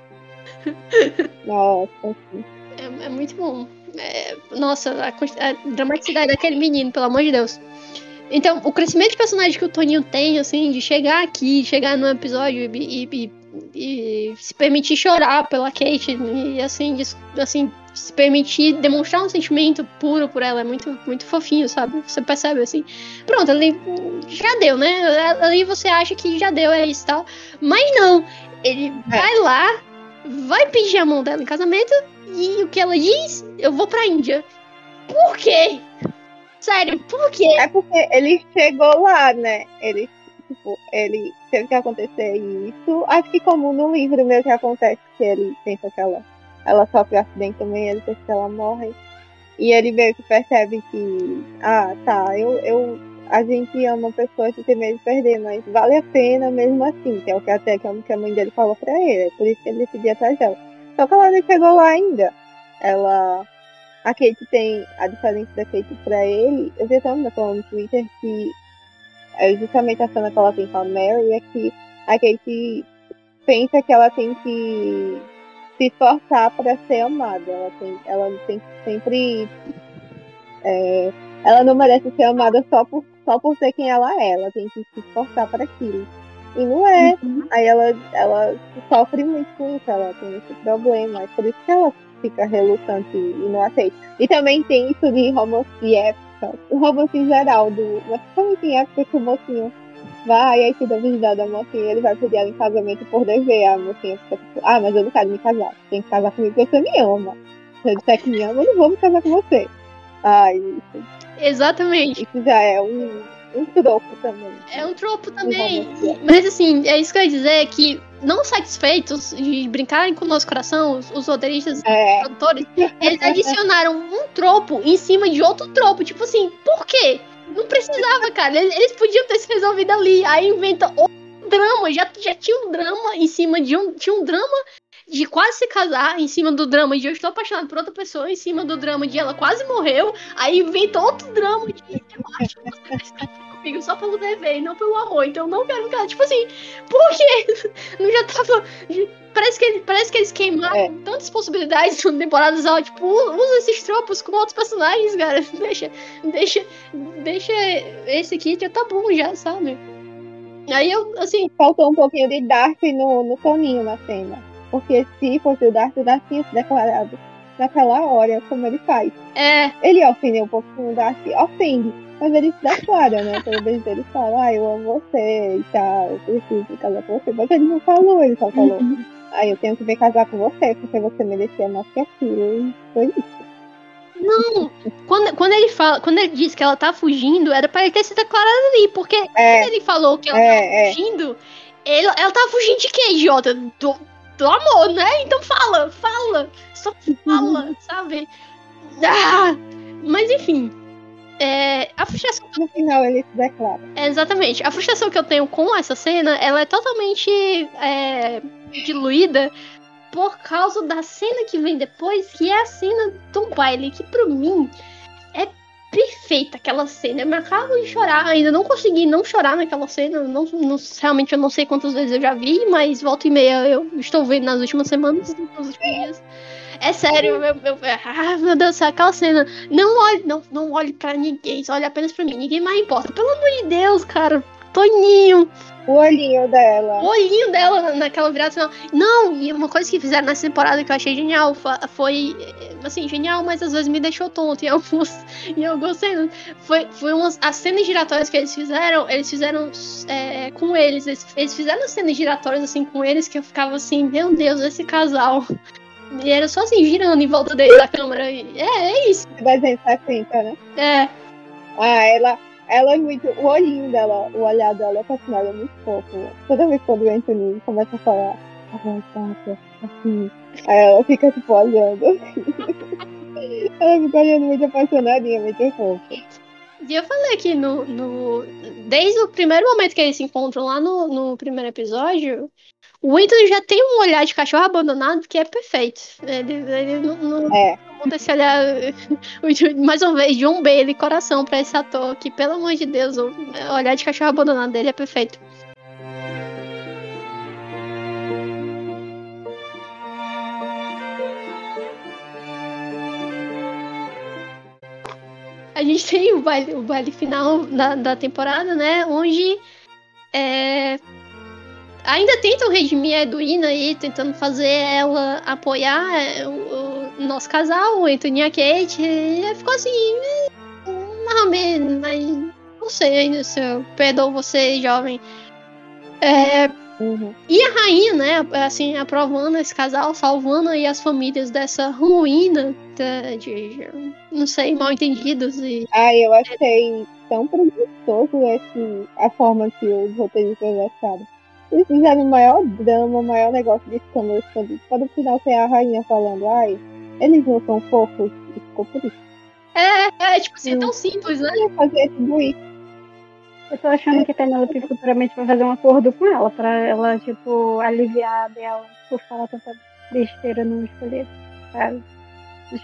Nossa, assim. É, é muito bom. É, nossa, a, a dramaticidade daquele menino, pelo amor de Deus. Então, o crescimento de personagem que o Toninho tem, assim, de chegar aqui, chegar no episódio e, e- e- e se permitir chorar pela Kate e, assim, dis- assim, se permitir demonstrar um sentimento puro por ela é muito, muito fofinho, sabe? Você percebe, assim. Pronto, ali já deu, né? Ali você acha que já deu, é isso e tal. Mas não, ele vai lá, vai pedir a mão dela em casamento e o que ela diz? Eu vou pra Índia. Por quê? Sério, por quê? É porque ele chegou lá, né? Ele, tipo, ele teve que acontecer isso. Acho que como no livro mesmo que acontece, que ele pensa que ela, sofre um acidente também, ele pensa que ela morre. E ele meio que percebe que, ah, tá, eu, eu, a gente ama a pessoa que tem medo de perder, mas vale a pena mesmo assim, que é o que até que a mãe dele falou pra ele, é por isso que ele decidiu atrás dela. Só que ela não chegou lá ainda. Ela a Kate tem a diferença da Kate pra ele. Eu vi até uma falando no Twitter que é justamente a cena que ela tem com a Mary é que a Kate pensa que ela tem que se esforçar para ser amada. Ela tem, ela tem que sempre. é, ela não merece ser amada só por, só por ser quem ela é. Ela tem que se esforçar para aquilo. E não é. Uhum. Aí ela, ela sofre muito com isso, ela tem esse problema. É por isso que ela fica relutante e não aceita. E também tem isso de romance de época, o romance em geral, do, mas principalmente em época que o mocinho vai, aí tira a virgindade da mocinha, ele vai pedir ela em casamento por dever. A mocinha fica tipo, ah, mas eu não quero me casar. Você tem que casar comigo porque você me ama. Se eu disser que me ama, eu não vou me casar com você. Ai, isso, Exatamente. isso já é um, um troco também. É um tropo também. romance. Mas assim, é isso que eu ia dizer, que não satisfeitos de brincarem com o nosso coração, os, os roteiristas É, produtores, eles adicionaram um tropo em cima de outro tropo. Tipo assim, por quê? Não precisava, cara. Eles, podiam ter se resolvido ali. Aí inventa outro drama. Já, já tinha um drama em cima de um. Tinha um drama de quase se casar, em cima do drama de eu estou apaixonado por outra pessoa, em cima do drama de ela quase morreu. Aí inventa outro drama de eu acho que comigo só pelo dever e não pelo amor. Então eu não quero ficar. Tipo assim, por quê? Não já tava. Parece que, parece que eles queimaram É. tantas possibilidades no temporadas ao tipo, usa esses tropos com outros personagens, cara. Deixa, deixa, deixa esse aqui já tá bom já, sabe? Aí eu, assim, faltou um pouquinho de Darcy no, no Toninho na cena. Porque se fosse o Darcy, o Darcy tinha se declarado naquela hora, como ele faz. é, Ele ofendeu um pouquinho o Darcy, ofende, mas ele se declara, né? Toda vez ele fala, ah, eu amo você e tal, eu preciso casar com você. Mas ele não falou, ele só falou, Uhum. ah, eu tenho que vir casar com você, porque você merecia mais que aquilo. E foi isso. quando, quando ele fala, quando ele diz que ela tá fugindo, era pra ele ter se declarado ali, porque É, quando ele falou que ela tá é, é. fugindo, ele, ela tava fugindo de quê, idiota? Do, do amor, né? Então fala, fala, só fala, sabe? Ah, mas enfim, é, a frustração No final ele se declara. É, exatamente. A frustração que eu tenho com essa cena, ela é totalmente é, diluída por causa da cena que vem depois, que é a cena do baile, que pra mim é perfeita. aquela cena. Eu me acabo de chorar, ainda não consegui não chorar naquela cena. Não, não, realmente eu não sei quantas vezes eu já vi, mas volta e meia eu estou vendo nas últimas semanas, nos últimos dias. É sério, meu, meu, ah, meu Deus aquela cena. Não olhe, não, não olhe pra ninguém, só olhe apenas pra mim. Ninguém mais importa. Pelo amor de Deus, cara. Toninho. O olhinho dela. O olhinho dela naquela virada final. Não, e uma coisa que fizeram nessa temporada que eu achei genial foi, assim, genial, mas às vezes me deixou tonto em alguns, em algumas cenas. Foi, foi umas, as cenas giratórias que eles fizeram, eles fizeram é, com eles, eles, eles fizeram cenas giratórias assim com eles que eu ficava assim, meu Deus, esse casal. E era só assim, girando em volta dele da câmera. E, é, é isso. Desenho assim, né? É. Ah, ela ela é muito. O olhinho dela, o olhar dela é fascinado, é muito fofo. Toda vez quando o Anthony começa a falar, assim, aí ela fica tipo olhando. ela fica olhando muito apaixonadinha, muito fofa. E eu falei que no, no. Desde o primeiro momento que eles se encontram lá no, no primeiro episódio, o Anthony já tem um olhar de cachorro abandonado que é perfeito. Ele, ele não, não, é. não esse olhar. Mais uma vez, John Bailey, coração pra esse ator, que pelo amor de Deus, o olhar de cachorro abandonado dele é perfeito. A gente tem o baile, o baile final da, da temporada, né? Onde é, ainda tentam redimir a Edwina aí, tentando fazer ela apoiar é, o, o nosso casal, o Anthony e a Kate. E ficou assim, mais ou menos, mas não sei ainda se eu perdoo você, jovem. É, uhum. E a rainha, né, assim, aprovando esse casal, salvando aí as famílias dessa ruína de, de não sei, mal entendidos e... Ah, eu achei tão preguiçoso esse, a forma que os roteiristas acharam. Eles fizeram o maior drama, o maior negócio de escândalo escondido. Para no final tem a rainha falando, ai, eles não são fofos, e ficou por isso. É, é tipo assim, é tão simples, né? Fazer tudo isso. Eu tô achando que a Penelope futuramente vai fazer um acordo com ela, pra ela, tipo, aliviar dela por falar tanta besteira no escolher, sabe?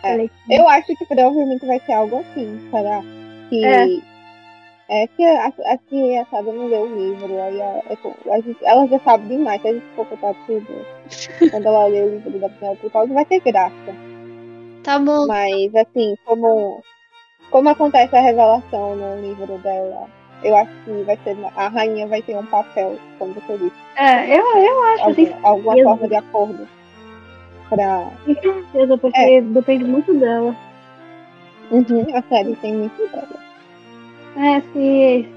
É. Eu acho que provavelmente vai ser algo assim, será? Que é. É que aqui a Sada não leu o livro, aí a, a, a gente, ela já sabe demais, se a gente for contar tudo. quando ela lê o livro da Penelope Paulo, vai ter graça. Tá bom. Mas assim, como, como acontece a revelação no livro dela, eu acho que vai ser. A rainha vai ter um papel, como você disse. É, eu, eu acho Algum, que. Alguma forma de acordo. Pra... Com certeza, porque é. depende muito dela. Uhum, a série tem muito dela. É, se.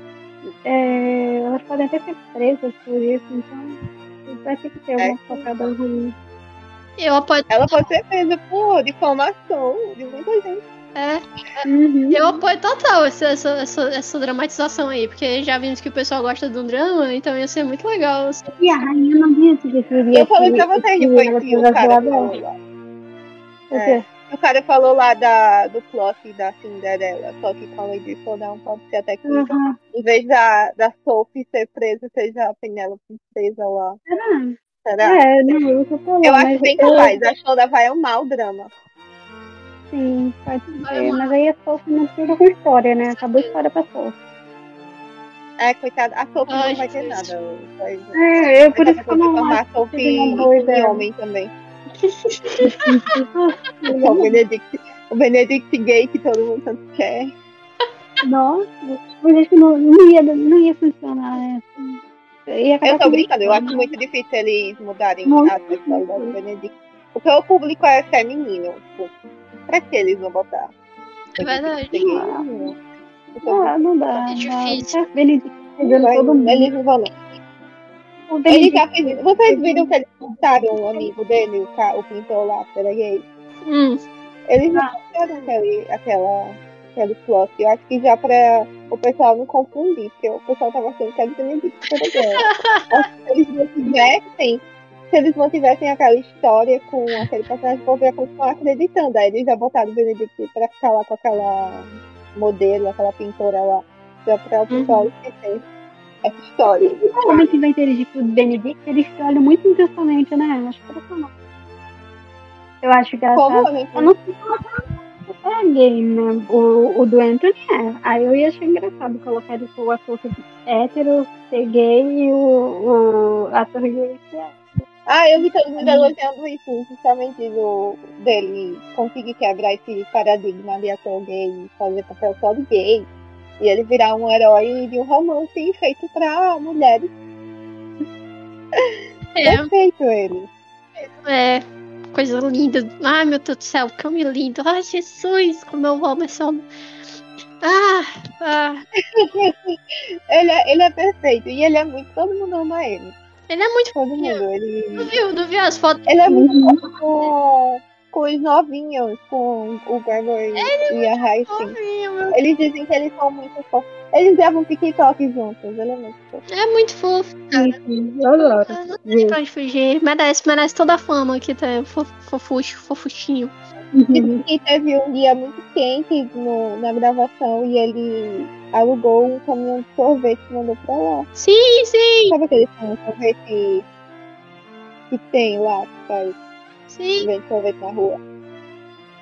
É, elas podem até ser presas por isso, então vai ter que ter é. alguma focada ruim. Eu apoio. Ela pode ser presa por difamação de muita gente. É. Uhum. Eu apoio total essa, essa, essa, essa, dramatização aí, porque já vimos que o pessoal gosta do drama, então ia ser muito legal. Assim. E a rainha não disse que Eu falei pra vocês depois que o cara falou lá. O quê? O cara falou lá da, do plot da Cinderela, só que com a Lady não pode ser até que uhum. em vez da, da Sophie ser presa, seja a Penélope presa lá. Será? Será? É, não, eu, falando, eu acho bem capaz, a Shonda vai amar o drama. Sim, pode ser, mas aí a Sophie não fica com história, né? Acabou a história pra Sophie. É, coitada, a Sophie Ai, não vai ter nada. Vai, é, eu por isso que eu não acho. A Sophie e homem também o, Benedict, o Benedict gay que todo mundo tanto quer. Nossa, mas acho que não, não, ia, não ia funcionar. Né? Ia eu tô brincando, eu acho muito difícil eles mudarem muito a sexualidade do Benedict. Porque o público é feminino. Tipo, pra que eles vão botar? É verdade. Ah, não dá. É difícil. Benedict todo mundo. Eles não vão não. Ele já fez. Vocês viram que eles contaram o amigo dele, o, o pintor lá, que era gay? Hum. Eles já fizeram aquele, aquela, aquele plot. Eu acho que já pra o pessoal não confundir, porque o pessoal tava achando que era Benedito gay. se eles não tivessem, se eles não tivessem aquela história com aquele personagem, o povo ia continuar acreditando. Aí eles já botaram o Benedito pra ficar lá com aquela modelo, aquela pintora lá, pra, pra o pessoal uhum. esquecer essa história. O que vai dirigir pro Benedict, eles olham muito intensamente, né? Acho que não. Eu acho que ela Como, tá... Né? Eu não sei como é gay, né? O, o do Anthony é. Aí eu ia achar engraçado colocar ele o ator hétero ser gay e o, o ator gay ser hétero. Ah, eu vi todo mundo elogiando isso, justamente do, dele conseguir quebrar esse paradigma de ator gay e fazer papel só de gay. E ele virar um herói de um romance feito pra mulheres. É, Perfeito ele. é, coisa linda. Ai, meu Deus do céu, que homem lindo. Ai, Jesus, como eu amo esse homem. Ah, ah, ele, é, ele é perfeito. E ele é muito. Todo mundo ama ele. ele é muito Todo fofinho. mundo. Ele, Não viu, viu as fotos? ele é muito fofo com, os novinhos, com o Gregory e a Hastings. Fofinho, meu. Eles dizem que eles são muito fofos. Eles gravam TikTok juntos. Ele é muito fofo. É muito fofo. Eu adoro. Não tem pra onde fugir. Merece, merece toda a fama que tá fofucho, fofuchinho. E teve um dia muito quente no, na gravação e ele alugou um caminhão de sorvete e mandou pra lá. Sim, sim, Sabe aquele caminhão de sorvete que tem lá, que faz sim. sorvete na rua?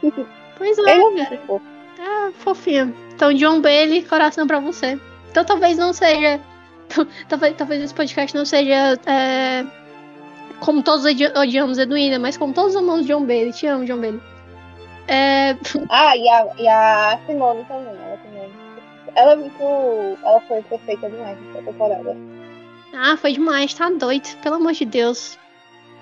Pois Ele é é, muito cara. fofo. Ah, fofinho. Então, John Bailey, coração pra você. Então, talvez não seja. Talvez, talvez esse podcast não seja. é, como todos odi- odiamos Edwina, mas como todos amamos John Bailey. Te amo, John Bailey. É, Ah, e a, e a Simone também. Ela também. Ela é muito. Ela foi perfeita demais nessa temporada. Ah, foi demais, tá doido. Pelo amor de Deus.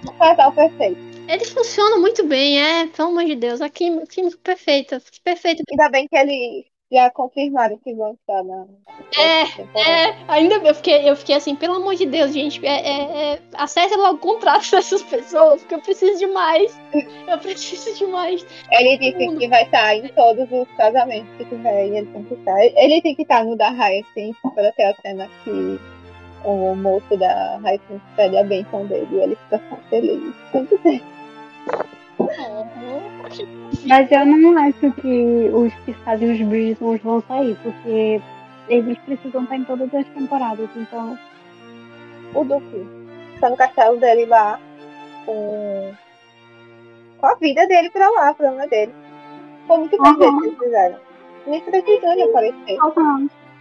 Um casal perfeito. Eles funcionam muito bem, é. Pelo amor de Deus. A química, química perfeita. Perfeita. Ainda bem que eles já confirmaram que vão estar na. na É. É, ainda eu fiquei, eu fiquei assim, pelo amor de Deus, gente, é, é, é, acesse logo o contrato dessas pessoas, porque eu preciso de mais. Eu preciso de mais. Ele disse que vai estar em todos os casamentos que tiver e ele tem que estar. Ele tem que estar no da Hyacinth para ter a cena que o moço da Hyacinth pede a benção dele e ele fica feliz. Que ter. Mas eu não acho que os que fazem os Bridgetons vão sair, porque eles precisam estar em todas as temporadas, então. O Duque está no castelo dele lá com, com a vida dele pra lá, pra problema dele. Foi muito bem feito que eles fizeram. Nem precisou de aparecer.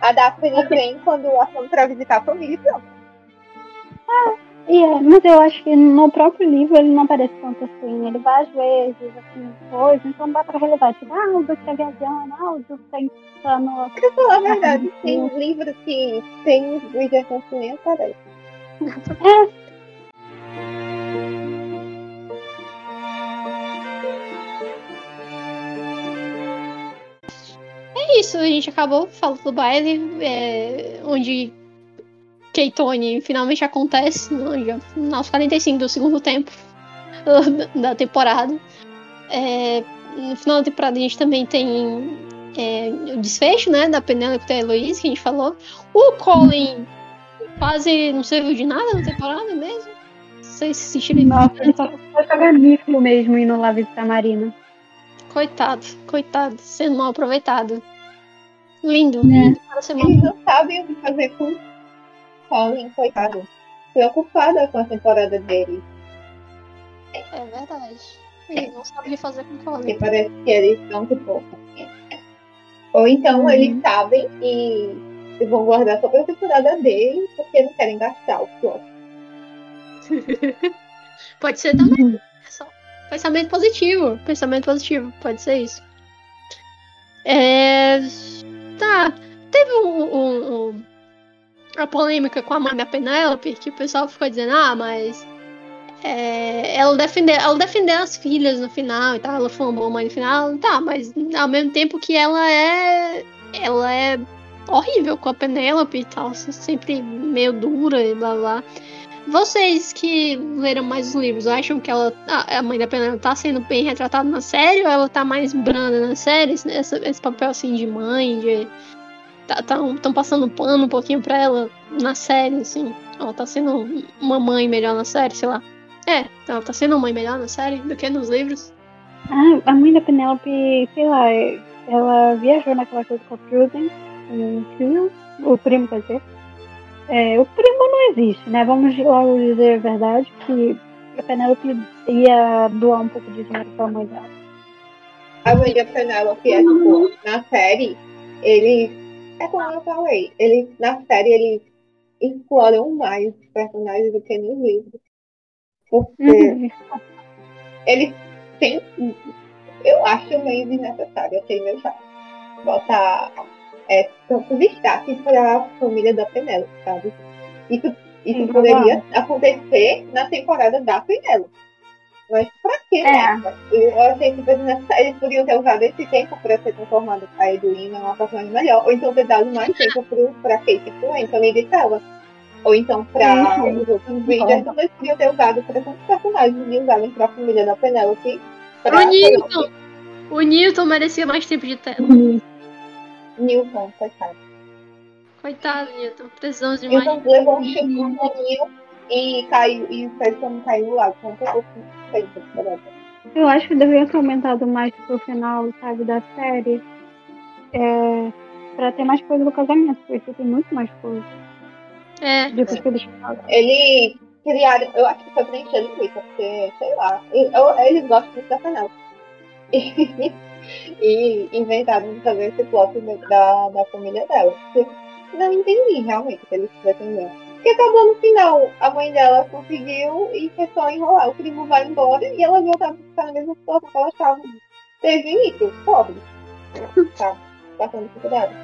A Daphne vem quando a fome pra visitar a família e pronto. E é, mas eu acho que no próprio livro ele não aparece tanto assim. Ele vai às vezes, assim, coisa, então dá pra relevar. Tipo, ah, o Duque tá viajando, ah, o Duque tá entrando. Pra falar a verdade, tem livros que tem os Bridgerton que nem aparecem. É, É isso, a gente acabou falando do baile, é, onde Keitone finalmente acontece, no, já, aos 45 do segundo tempo da temporada. É, no final da temporada a gente também tem é, o desfecho, né, da Penélope e da Heloise, que a gente falou. O Colin quase não serviu de nada na temporada mesmo. Vocês se sentiram nossa, ele só foi mesmo indo lá visitar a Marina. Coitado, coitado, sendo mal aproveitado. Lindo, É. lindo para ser mal Eles não sabem o que fazer com Colin, coitado. Preocupada com a temporada dele. É verdade. Eles não que fazer com Colin. parece que eles estão de pouco. Ou então Uhum. eles sabem e e vão guardar só pra temporada dele, porque não querem gastar o plot. Pode ser também. É só pensamento positivo. Pensamento positivo. Pode ser isso. É... Tá. Teve um, um- um- a polêmica com a mãe da Penélope, que o pessoal ficou dizendo, ah, mas. é, ela, defendeu, ela defendeu as filhas no final e tal, ela foi uma boa mãe no final, tá, mas ao mesmo tempo que ela é. Ela é horrível com a Penélope e tal, sempre meio dura e blá blá. Vocês que leram mais os livros, acham que ela, a mãe da Penélope tá sendo bem retratada na série ou ela tá mais branda na série? Esse, esse papel assim de mãe, de. Estão tá, passando pano um pouquinho pra ela na série, assim. Ela tá sendo uma mãe melhor na série, sei lá. É, ela tá sendo uma mãe melhor na série do que nos livros. Ah, a mãe da Penélope, sei lá, ela viajou naquela coisa com a Pruden, com o filho, o primo, quer dizer. É, o primo não existe, né? Vamos logo dizer a verdade, que a Penélope ia doar um pouco de dinheiro pra mãe dela. a mãe da Penélope é tipo, na série, eles. É como eu falei, eles, na série, eles exploram mais os personagens do que nos livros. Porque Uhum. eles têm. Eu acho meio desnecessário, achei meio chato. Botar é, tanto destaque para a família da Penélope, sabe? Isso, isso poderia acontecer na temporada da Penélope. Mas pra quê? É. né? Eu achei que eles podiam ter usado esse tempo para ter transformado a Edwina em uma personagem melhor, ou então ter dado mais tempo pro, pra Kate pro Anthony de tela. Ou então pra Sim, os outros vídeos, eles podiam ter usado para tantos personagens e usarem pra família da Penélope. pra O Newton. O Newton merecia mais tempo de tela. Newton, coitado. Coitado, Newton. Precisamos de mais. Newton levou um chute no e caiu, e o caiu no lago. Foi um pouco Eu acho que deveria ter aumentado mais pro final, sabe, da série. É, pra ter mais coisa do casamento, porque tem muito mais coisa É. do que eles falam. Ele criaram, eu acho que foi pra encher linguiça, porque, sei lá, eu- eu- eles gostam muito da Penélope. E, e inventaram fazer esse plot da, da família dela. Que não entendi realmente o que eles pretendiam. Porque acabou no final, a mãe dela conseguiu e foi só enrolar. O primo vai embora e ela volta a ficar na mesma situação que ela estava desde o início, pobre. Tá, passando dificuldade.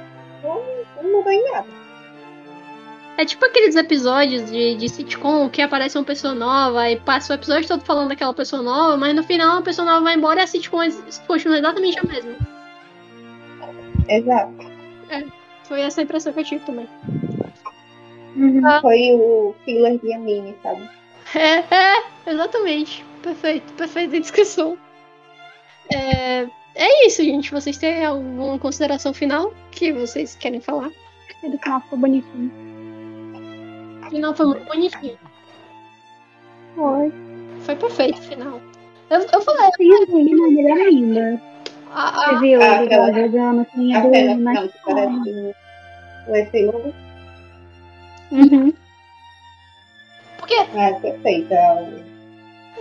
Não, não mudou em nada. É tipo aqueles episódios de, de sitcom que aparece uma pessoa nova e passa o episódio todo falando daquela pessoa nova, mas no final a pessoa nova vai embora e a sitcom continua exatamente a mesma. Exato. Foi essa impressão que eu tive também. Uhum. Foi o filler de anime, sabe? É, é, exatamente. Perfeito, perfeita descrição. É, é isso, gente. Vocês têm alguma consideração final que vocês querem falar? Ele final ficou bonitinho. O final foi muito bonitinho. Foi. Foi perfeito o final. Eu, eu falei, Tem a Edwina, melhor ainda. a, Você a, viu Ah, aquela- jogando assim, a A cena Edwina final na que parece o epílogo. Uhum. porque, Ah, perfeita.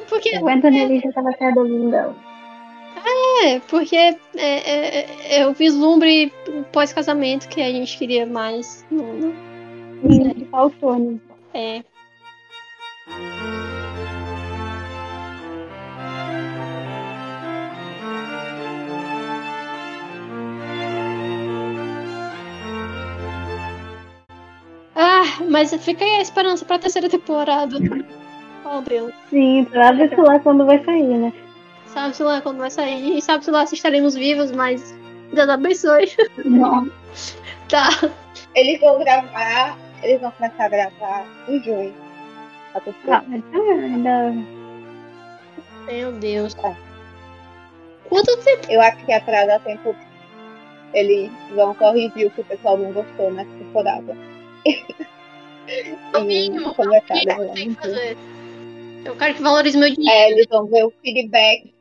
porque, O Anthony ele já tava se adolescendo. é, porque é, é, é, é o vislumbre pós-casamento que a gente queria mais. Não, não, E faltou, né? é. Mas fica aí a esperança pra terceira temporada. Oh, Deus. Sim, sabe-se lá quando vai sair, né? Sabe-se lá quando vai sair. E sabe-se lá se estaremos vivos, mas Deus abençoe. Não. Tá. Eles vão gravar, eles vão começar a gravar em junho. A. Ah, ah, ainda. Meu Deus. É. Quanto tempo? Eu acho que atrás da tempo eles vão corrigir o que o pessoal não gostou nessa temporada. É o mínimo. É que tem que gravar. fazer. Eu quero que valorize meu dinheiro. É, eles vão ver o feedback,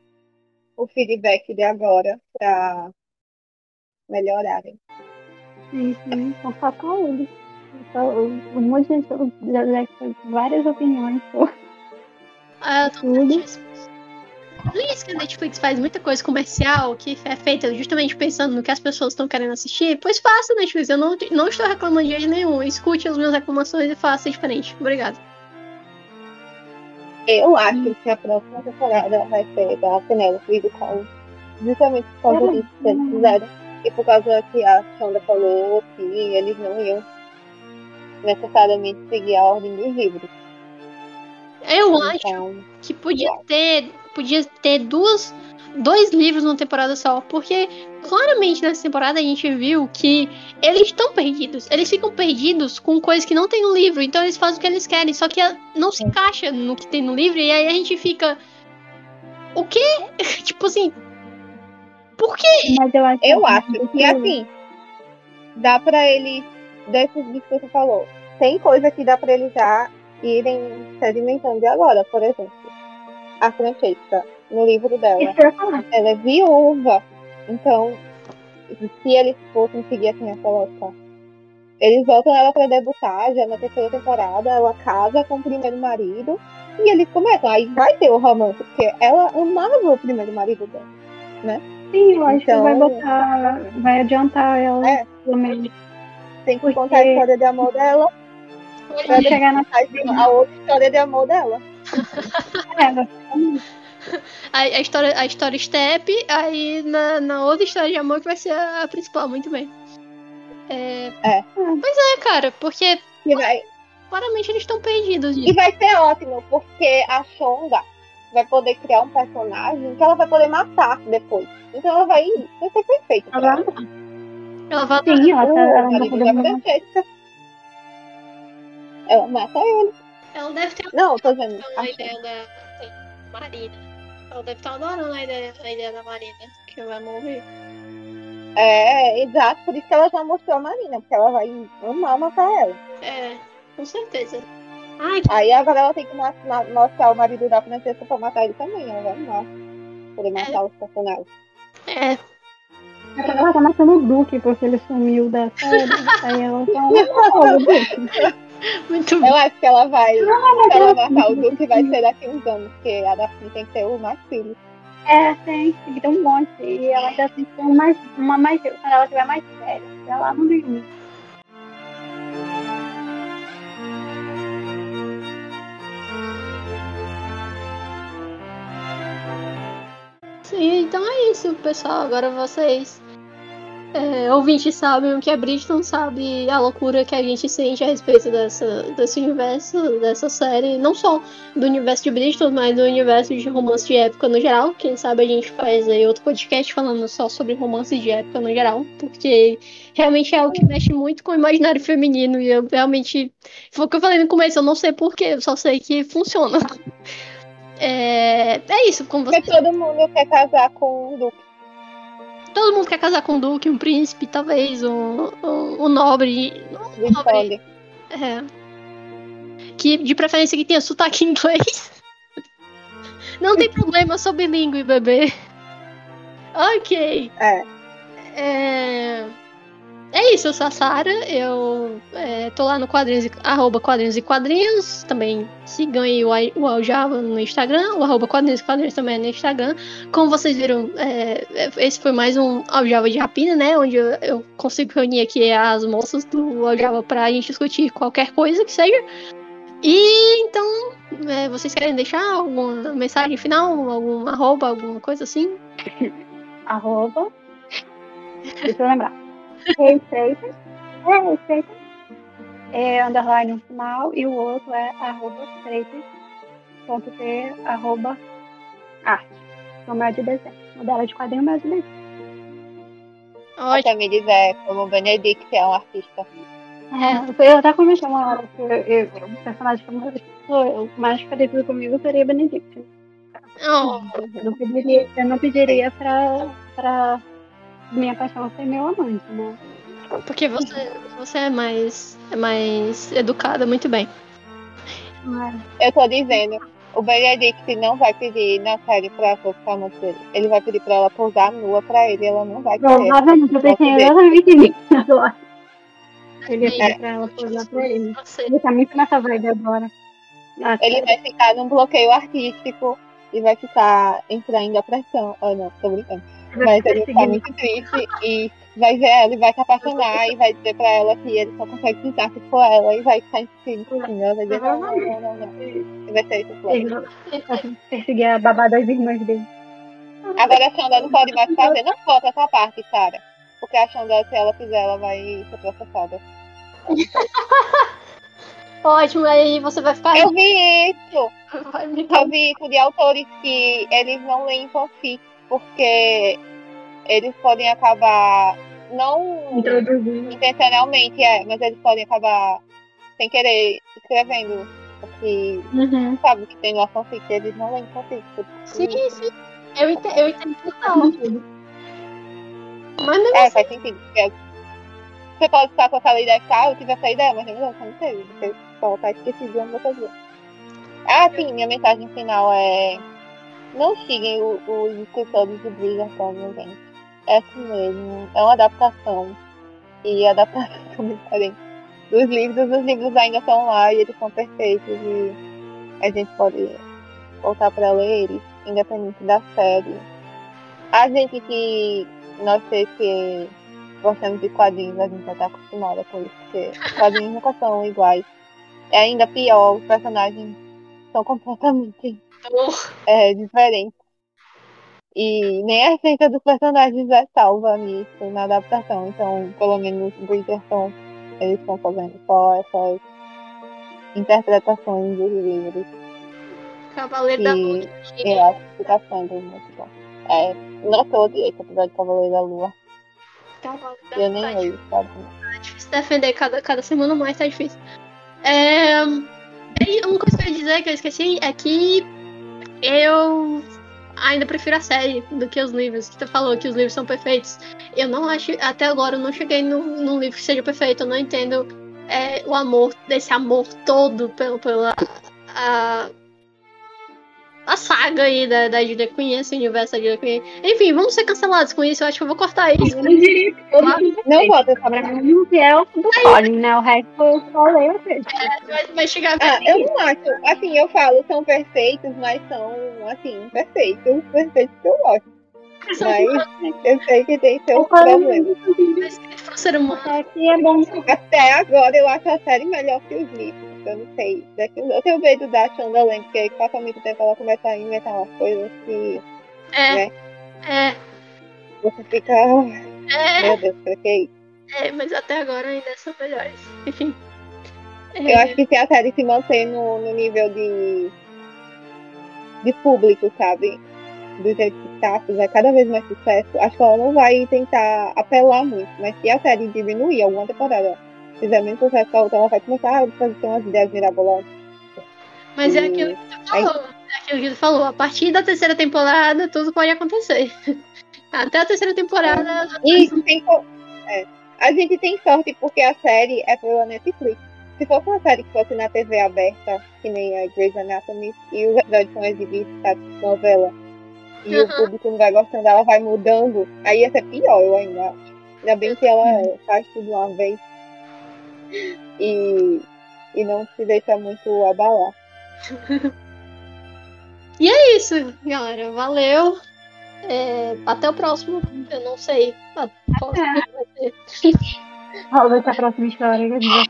o feedback de agora pra melhorarem. Sim, falar com ele. Só- Um monte de gente várias opiniões Ah, eu tô tudo. Por isso que a Netflix faz muita coisa comercial que é feita justamente pensando no que as pessoas estão querendo assistir. Pois faça, Netflix. Eu não, não estou reclamando de jeito nenhum. Escute as minhas reclamações e faça diferente. Obrigada. Eu acho que a próxima temporada vai ser da Penélope e do Colin. Justamente por causa disso que eles fizeram. E por causa que a Shonda falou que eles não iam necessariamente seguir a ordem dos livros. Eu acho Então, que podia ter, podia ter duas, dois livros numa temporada só, porque claramente nessa temporada a gente viu que eles estão perdidos. Eles ficam perdidos com coisas que não tem no livro, então eles fazem o que eles querem, só que não se encaixa no que tem no livro e aí a gente fica o quê? tipo assim, por quê? Mas eu acho eu acho que que assim, dá pra eles, desses que você falou, tem coisa que dá pra eles já irem sedimentando de agora, por exemplo. A Francesca, no livro dela. Que falar. ela é viúva. Então, se eles fossem seguir assim essa lógica, eles voltam ela pra debutar já na terceira temporada, ela casa com o primeiro marido e eles começam. Aí vai ter o romance, porque ela amava o primeiro marido dela, né? Sim, eu acho que Então- vai botar. Vai adiantar ela É. pelo menos. Tem que Porque- contar a história de amor dela Vai pra chegar na a outra história de amor dela. Ela. A, a história, a história step, aí na, na outra história de amor que vai ser a, a principal, muito bem. É, É. Pois é, cara, porque E vai, claramente eles estão perdidos. e vai ser ótimo, porque a Shonda vai poder criar um personagem que ela vai poder matar depois. Então ela vai, vai ser perfeito. Ela ela. Ela vai Sim, ela, tá, ela poder da mudar. Francesca. Ela mata ele. Ela deve ter Não, tô adorando a ideia da, Marina. Ela deve estar adorando a ideia, a ideia da Marina, que vai morrer. É, exato. Por isso que ela já mostrou a Marina, porque ela vai amar matar ela. É, com certeza. Ai, que Aí agora ela tem que mostrar o marido da Francesca pra matar ele também. Ela vai amar. Poder matar os personagens. é. Ela tá matando o Duque porque ele sumiu da série. Aí ela tá matando o Duque. Muito bom. Eu acho que ela vai. Se ela matar o Duque, vai ser daqui uns anos, porque a Daphne tem que ter o mais filho. É, tem, tem que ter um monte. E ela ainda tem que ter um mais, uma mais. Quando ela tiver mais séria. Ela não tem. Sim, então é isso, pessoal. Agora vocês, é, ouvintes, sabem o que a Bridgeton sabe, a loucura que a gente sente a respeito dessa, desse universo, dessa série. Não só do universo de Bridgeton, mas do universo de romance de época no geral. Quem sabe a gente faz aí outro podcast falando só sobre romance de época no geral, porque realmente é algo que mexe muito com o imaginário feminino. E eu realmente. Foi o que eu falei no começo, eu não sei porquê, eu só sei que funciona. É, é isso, como você Porque todo mundo quer casar com o Duque. Todo mundo quer casar com um duque, um príncipe, talvez, um, um, um nobre. Um nobre é. Que de preferência que tenha sotaque inglês. Não tem problema, eu sou bilíngue, bebê. Ok. É. É, é isso, eu sou a Sara. Eu é, tô lá no quadrinhos, arroba quadrinhos e quadrinhos. Também sigam aí o, o Aljava no Instagram. O arroba quadrinhos e quadrinhos também é no Instagram. Como vocês viram, é, é, esse foi mais um Aljava de Rapina, né? Onde eu, eu consigo reunir aqui as moças do Aljava pra gente discutir qualquer coisa que seja. E então, é, vocês querem deixar alguma mensagem final? Algum arroba, alguma coisa assim? Arroba. Deixa eu lembrar. Receitas. É, receitas. É underline no final. E o outro é arroba freitas.t arroba arte. O meu é de desenho. O dela é de quadrinho, é de desenho. Ótimo. Até me dizer como o Benedict é um artista. É, eu até comentei uma hora que eu, eu, o personagem que eu mais, eu mais parecido comigo seria Benedict. Oh. Eu não pediria, eu não pediria pra, pra minha paixão ser meu amante, né? Porque você, você é mais é mais educada, muito bem. Eu tô dizendo, o Benedict não vai pedir na série pra ela ficar amante dele. Ele vai pedir pra ela pousar nua pra ele, ela não vai querer. provavelmente eu pensei exatamente nisso agora. Ele ia Sim. pedir pra ela posar pra ele. Ele tá muito nessa vibe agora. Ah, Ele vai ficar num bloqueio artístico e vai ficar entrar em depressão. Ah, não, tô brincando. Mas ele vai ficar muito triste e vai ver ela e vai se apaixonar e vai dizer pra ela que ele só consegue ficar se for ela e vai ficar insistindo por mim. Ela vai dizer, não, não, não, não, não. E vai ser isso. o plano. Ele perseguir a babá das irmãs dele. Agora a Xanda não pode mais fazer. Não falta essa parte, cara. Porque a Xanda, se ela fizer, ela vai ser processada. Ótimo, aí você vai ficar. Eu vi isso! Vai me dar Eu vi isso de autores que eles não leem fanfic, porque eles podem acabar não Introduzindo. intencionalmente, é, mas eles podem acabar sem querer escrevendo. Porque Uhum. sabe que tem uma fanfic, eles não leem fanfic. Sim, sim. Eu entendo, eu entendo total. Mas mesmo É, faz sentido. Você pode estar com aquela ideia ah, eu tive essa ideia, mas verdade você não teve. Você só tá esquecido de onde você viu. Ah, sim, minha mensagem final é. Não o- os escritores de Bridgerton, gente. É assim mesmo. É uma adaptação. E adaptação é diferente dos livros. Os livros ainda estão lá e eles são perfeitos. E a gente pode voltar pra ler eles, independente da série. A gente que. Nós três que gostamos de quadrinhos, a gente já tá acostumada com isso, porque quadrinhos nunca são iguais. É ainda pior, os personagens são completamente é, diferentes. E nem a essência dos personagens é salva nisso, na adaptação. Então, pelo menos Bridgerton, eles estão fazendo só essas interpretações dos livros. Cavaleiro da Lua. Eu acho que tá sendo muito bom. É, nossa, eu odiei esse episódio de Cavaleiro da Lua. Cavaleiro da Eu Lua. nem leio, sabe? Tá difícil defender cada, cada semana mais, tá difícil. É, e uma coisa que eu ia dizer que eu esqueci é que eu ainda prefiro a série do que os livros. Que tu falou que os livros são perfeitos. Eu não acho, até agora eu não cheguei num, num livro que seja perfeito. Eu não entendo é, o amor, desse amor todo pelo, pela a, a saga aí da, da Julia Quinn, esse universo da Julia Quinn. Enfim, vamos ser cancelados com isso. Eu acho que eu vou cortar isso. Eu não diria que todos são Não Pra mim, o que é o Colin, né? O resto eu só leio assim. Vai, vai chegar Ah, eu não acho. Assim, eu falo, são perfeitos, mas são, assim, perfeitos. Perfeitos que eu gosto. Mas eu sei que tem seus problemas. pro ser humano. é é. Até agora eu acho a série melhor que os livros. Eu não sei. Eu tenho medo da Shonda Land, porque passa muito tempo ela começa a inventar umas coisas que É, Né? é, você fica. "Ah, é. Meu Deus, pra que isso? É, mas até agora ainda são melhores. Enfim. Eu É, acho que se a série se manter no, no nível de. de público, sabe? Do jeito que tá, fizer cada vez mais sucesso, acho que ela não vai tentar apelar muito. Mas se a série diminuir alguma temporada, fizer menos a outra, ela vai começar a fazer umas ideias mirabolantes. mas é E- aquilo que tu falou. É aquilo que tu falou. A partir da terceira temporada, tudo pode acontecer. Até a terceira temporada. E tem co- é, a gente tem sorte porque a série é pela Netflix. Se fosse uma série que fosse na TV aberta, que nem a Grey's Anatomy, e os episódios são exibidos na novela, e o Uhum. público não vai gostando, ela vai mudando, aí ia ser pior, eu ainda acho. Ainda bem que ela faz tudo uma vez e, e não se deixa muito abalar. E é isso, galera. Valeu. É, até o próximo. Eu não sei. A- qual vai ser. Talvez a próxima história já?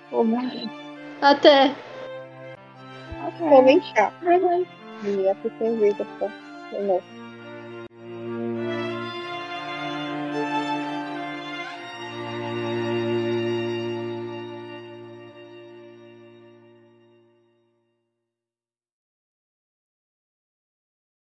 Até. Comentar e assistir um vídeo, pô. De novo.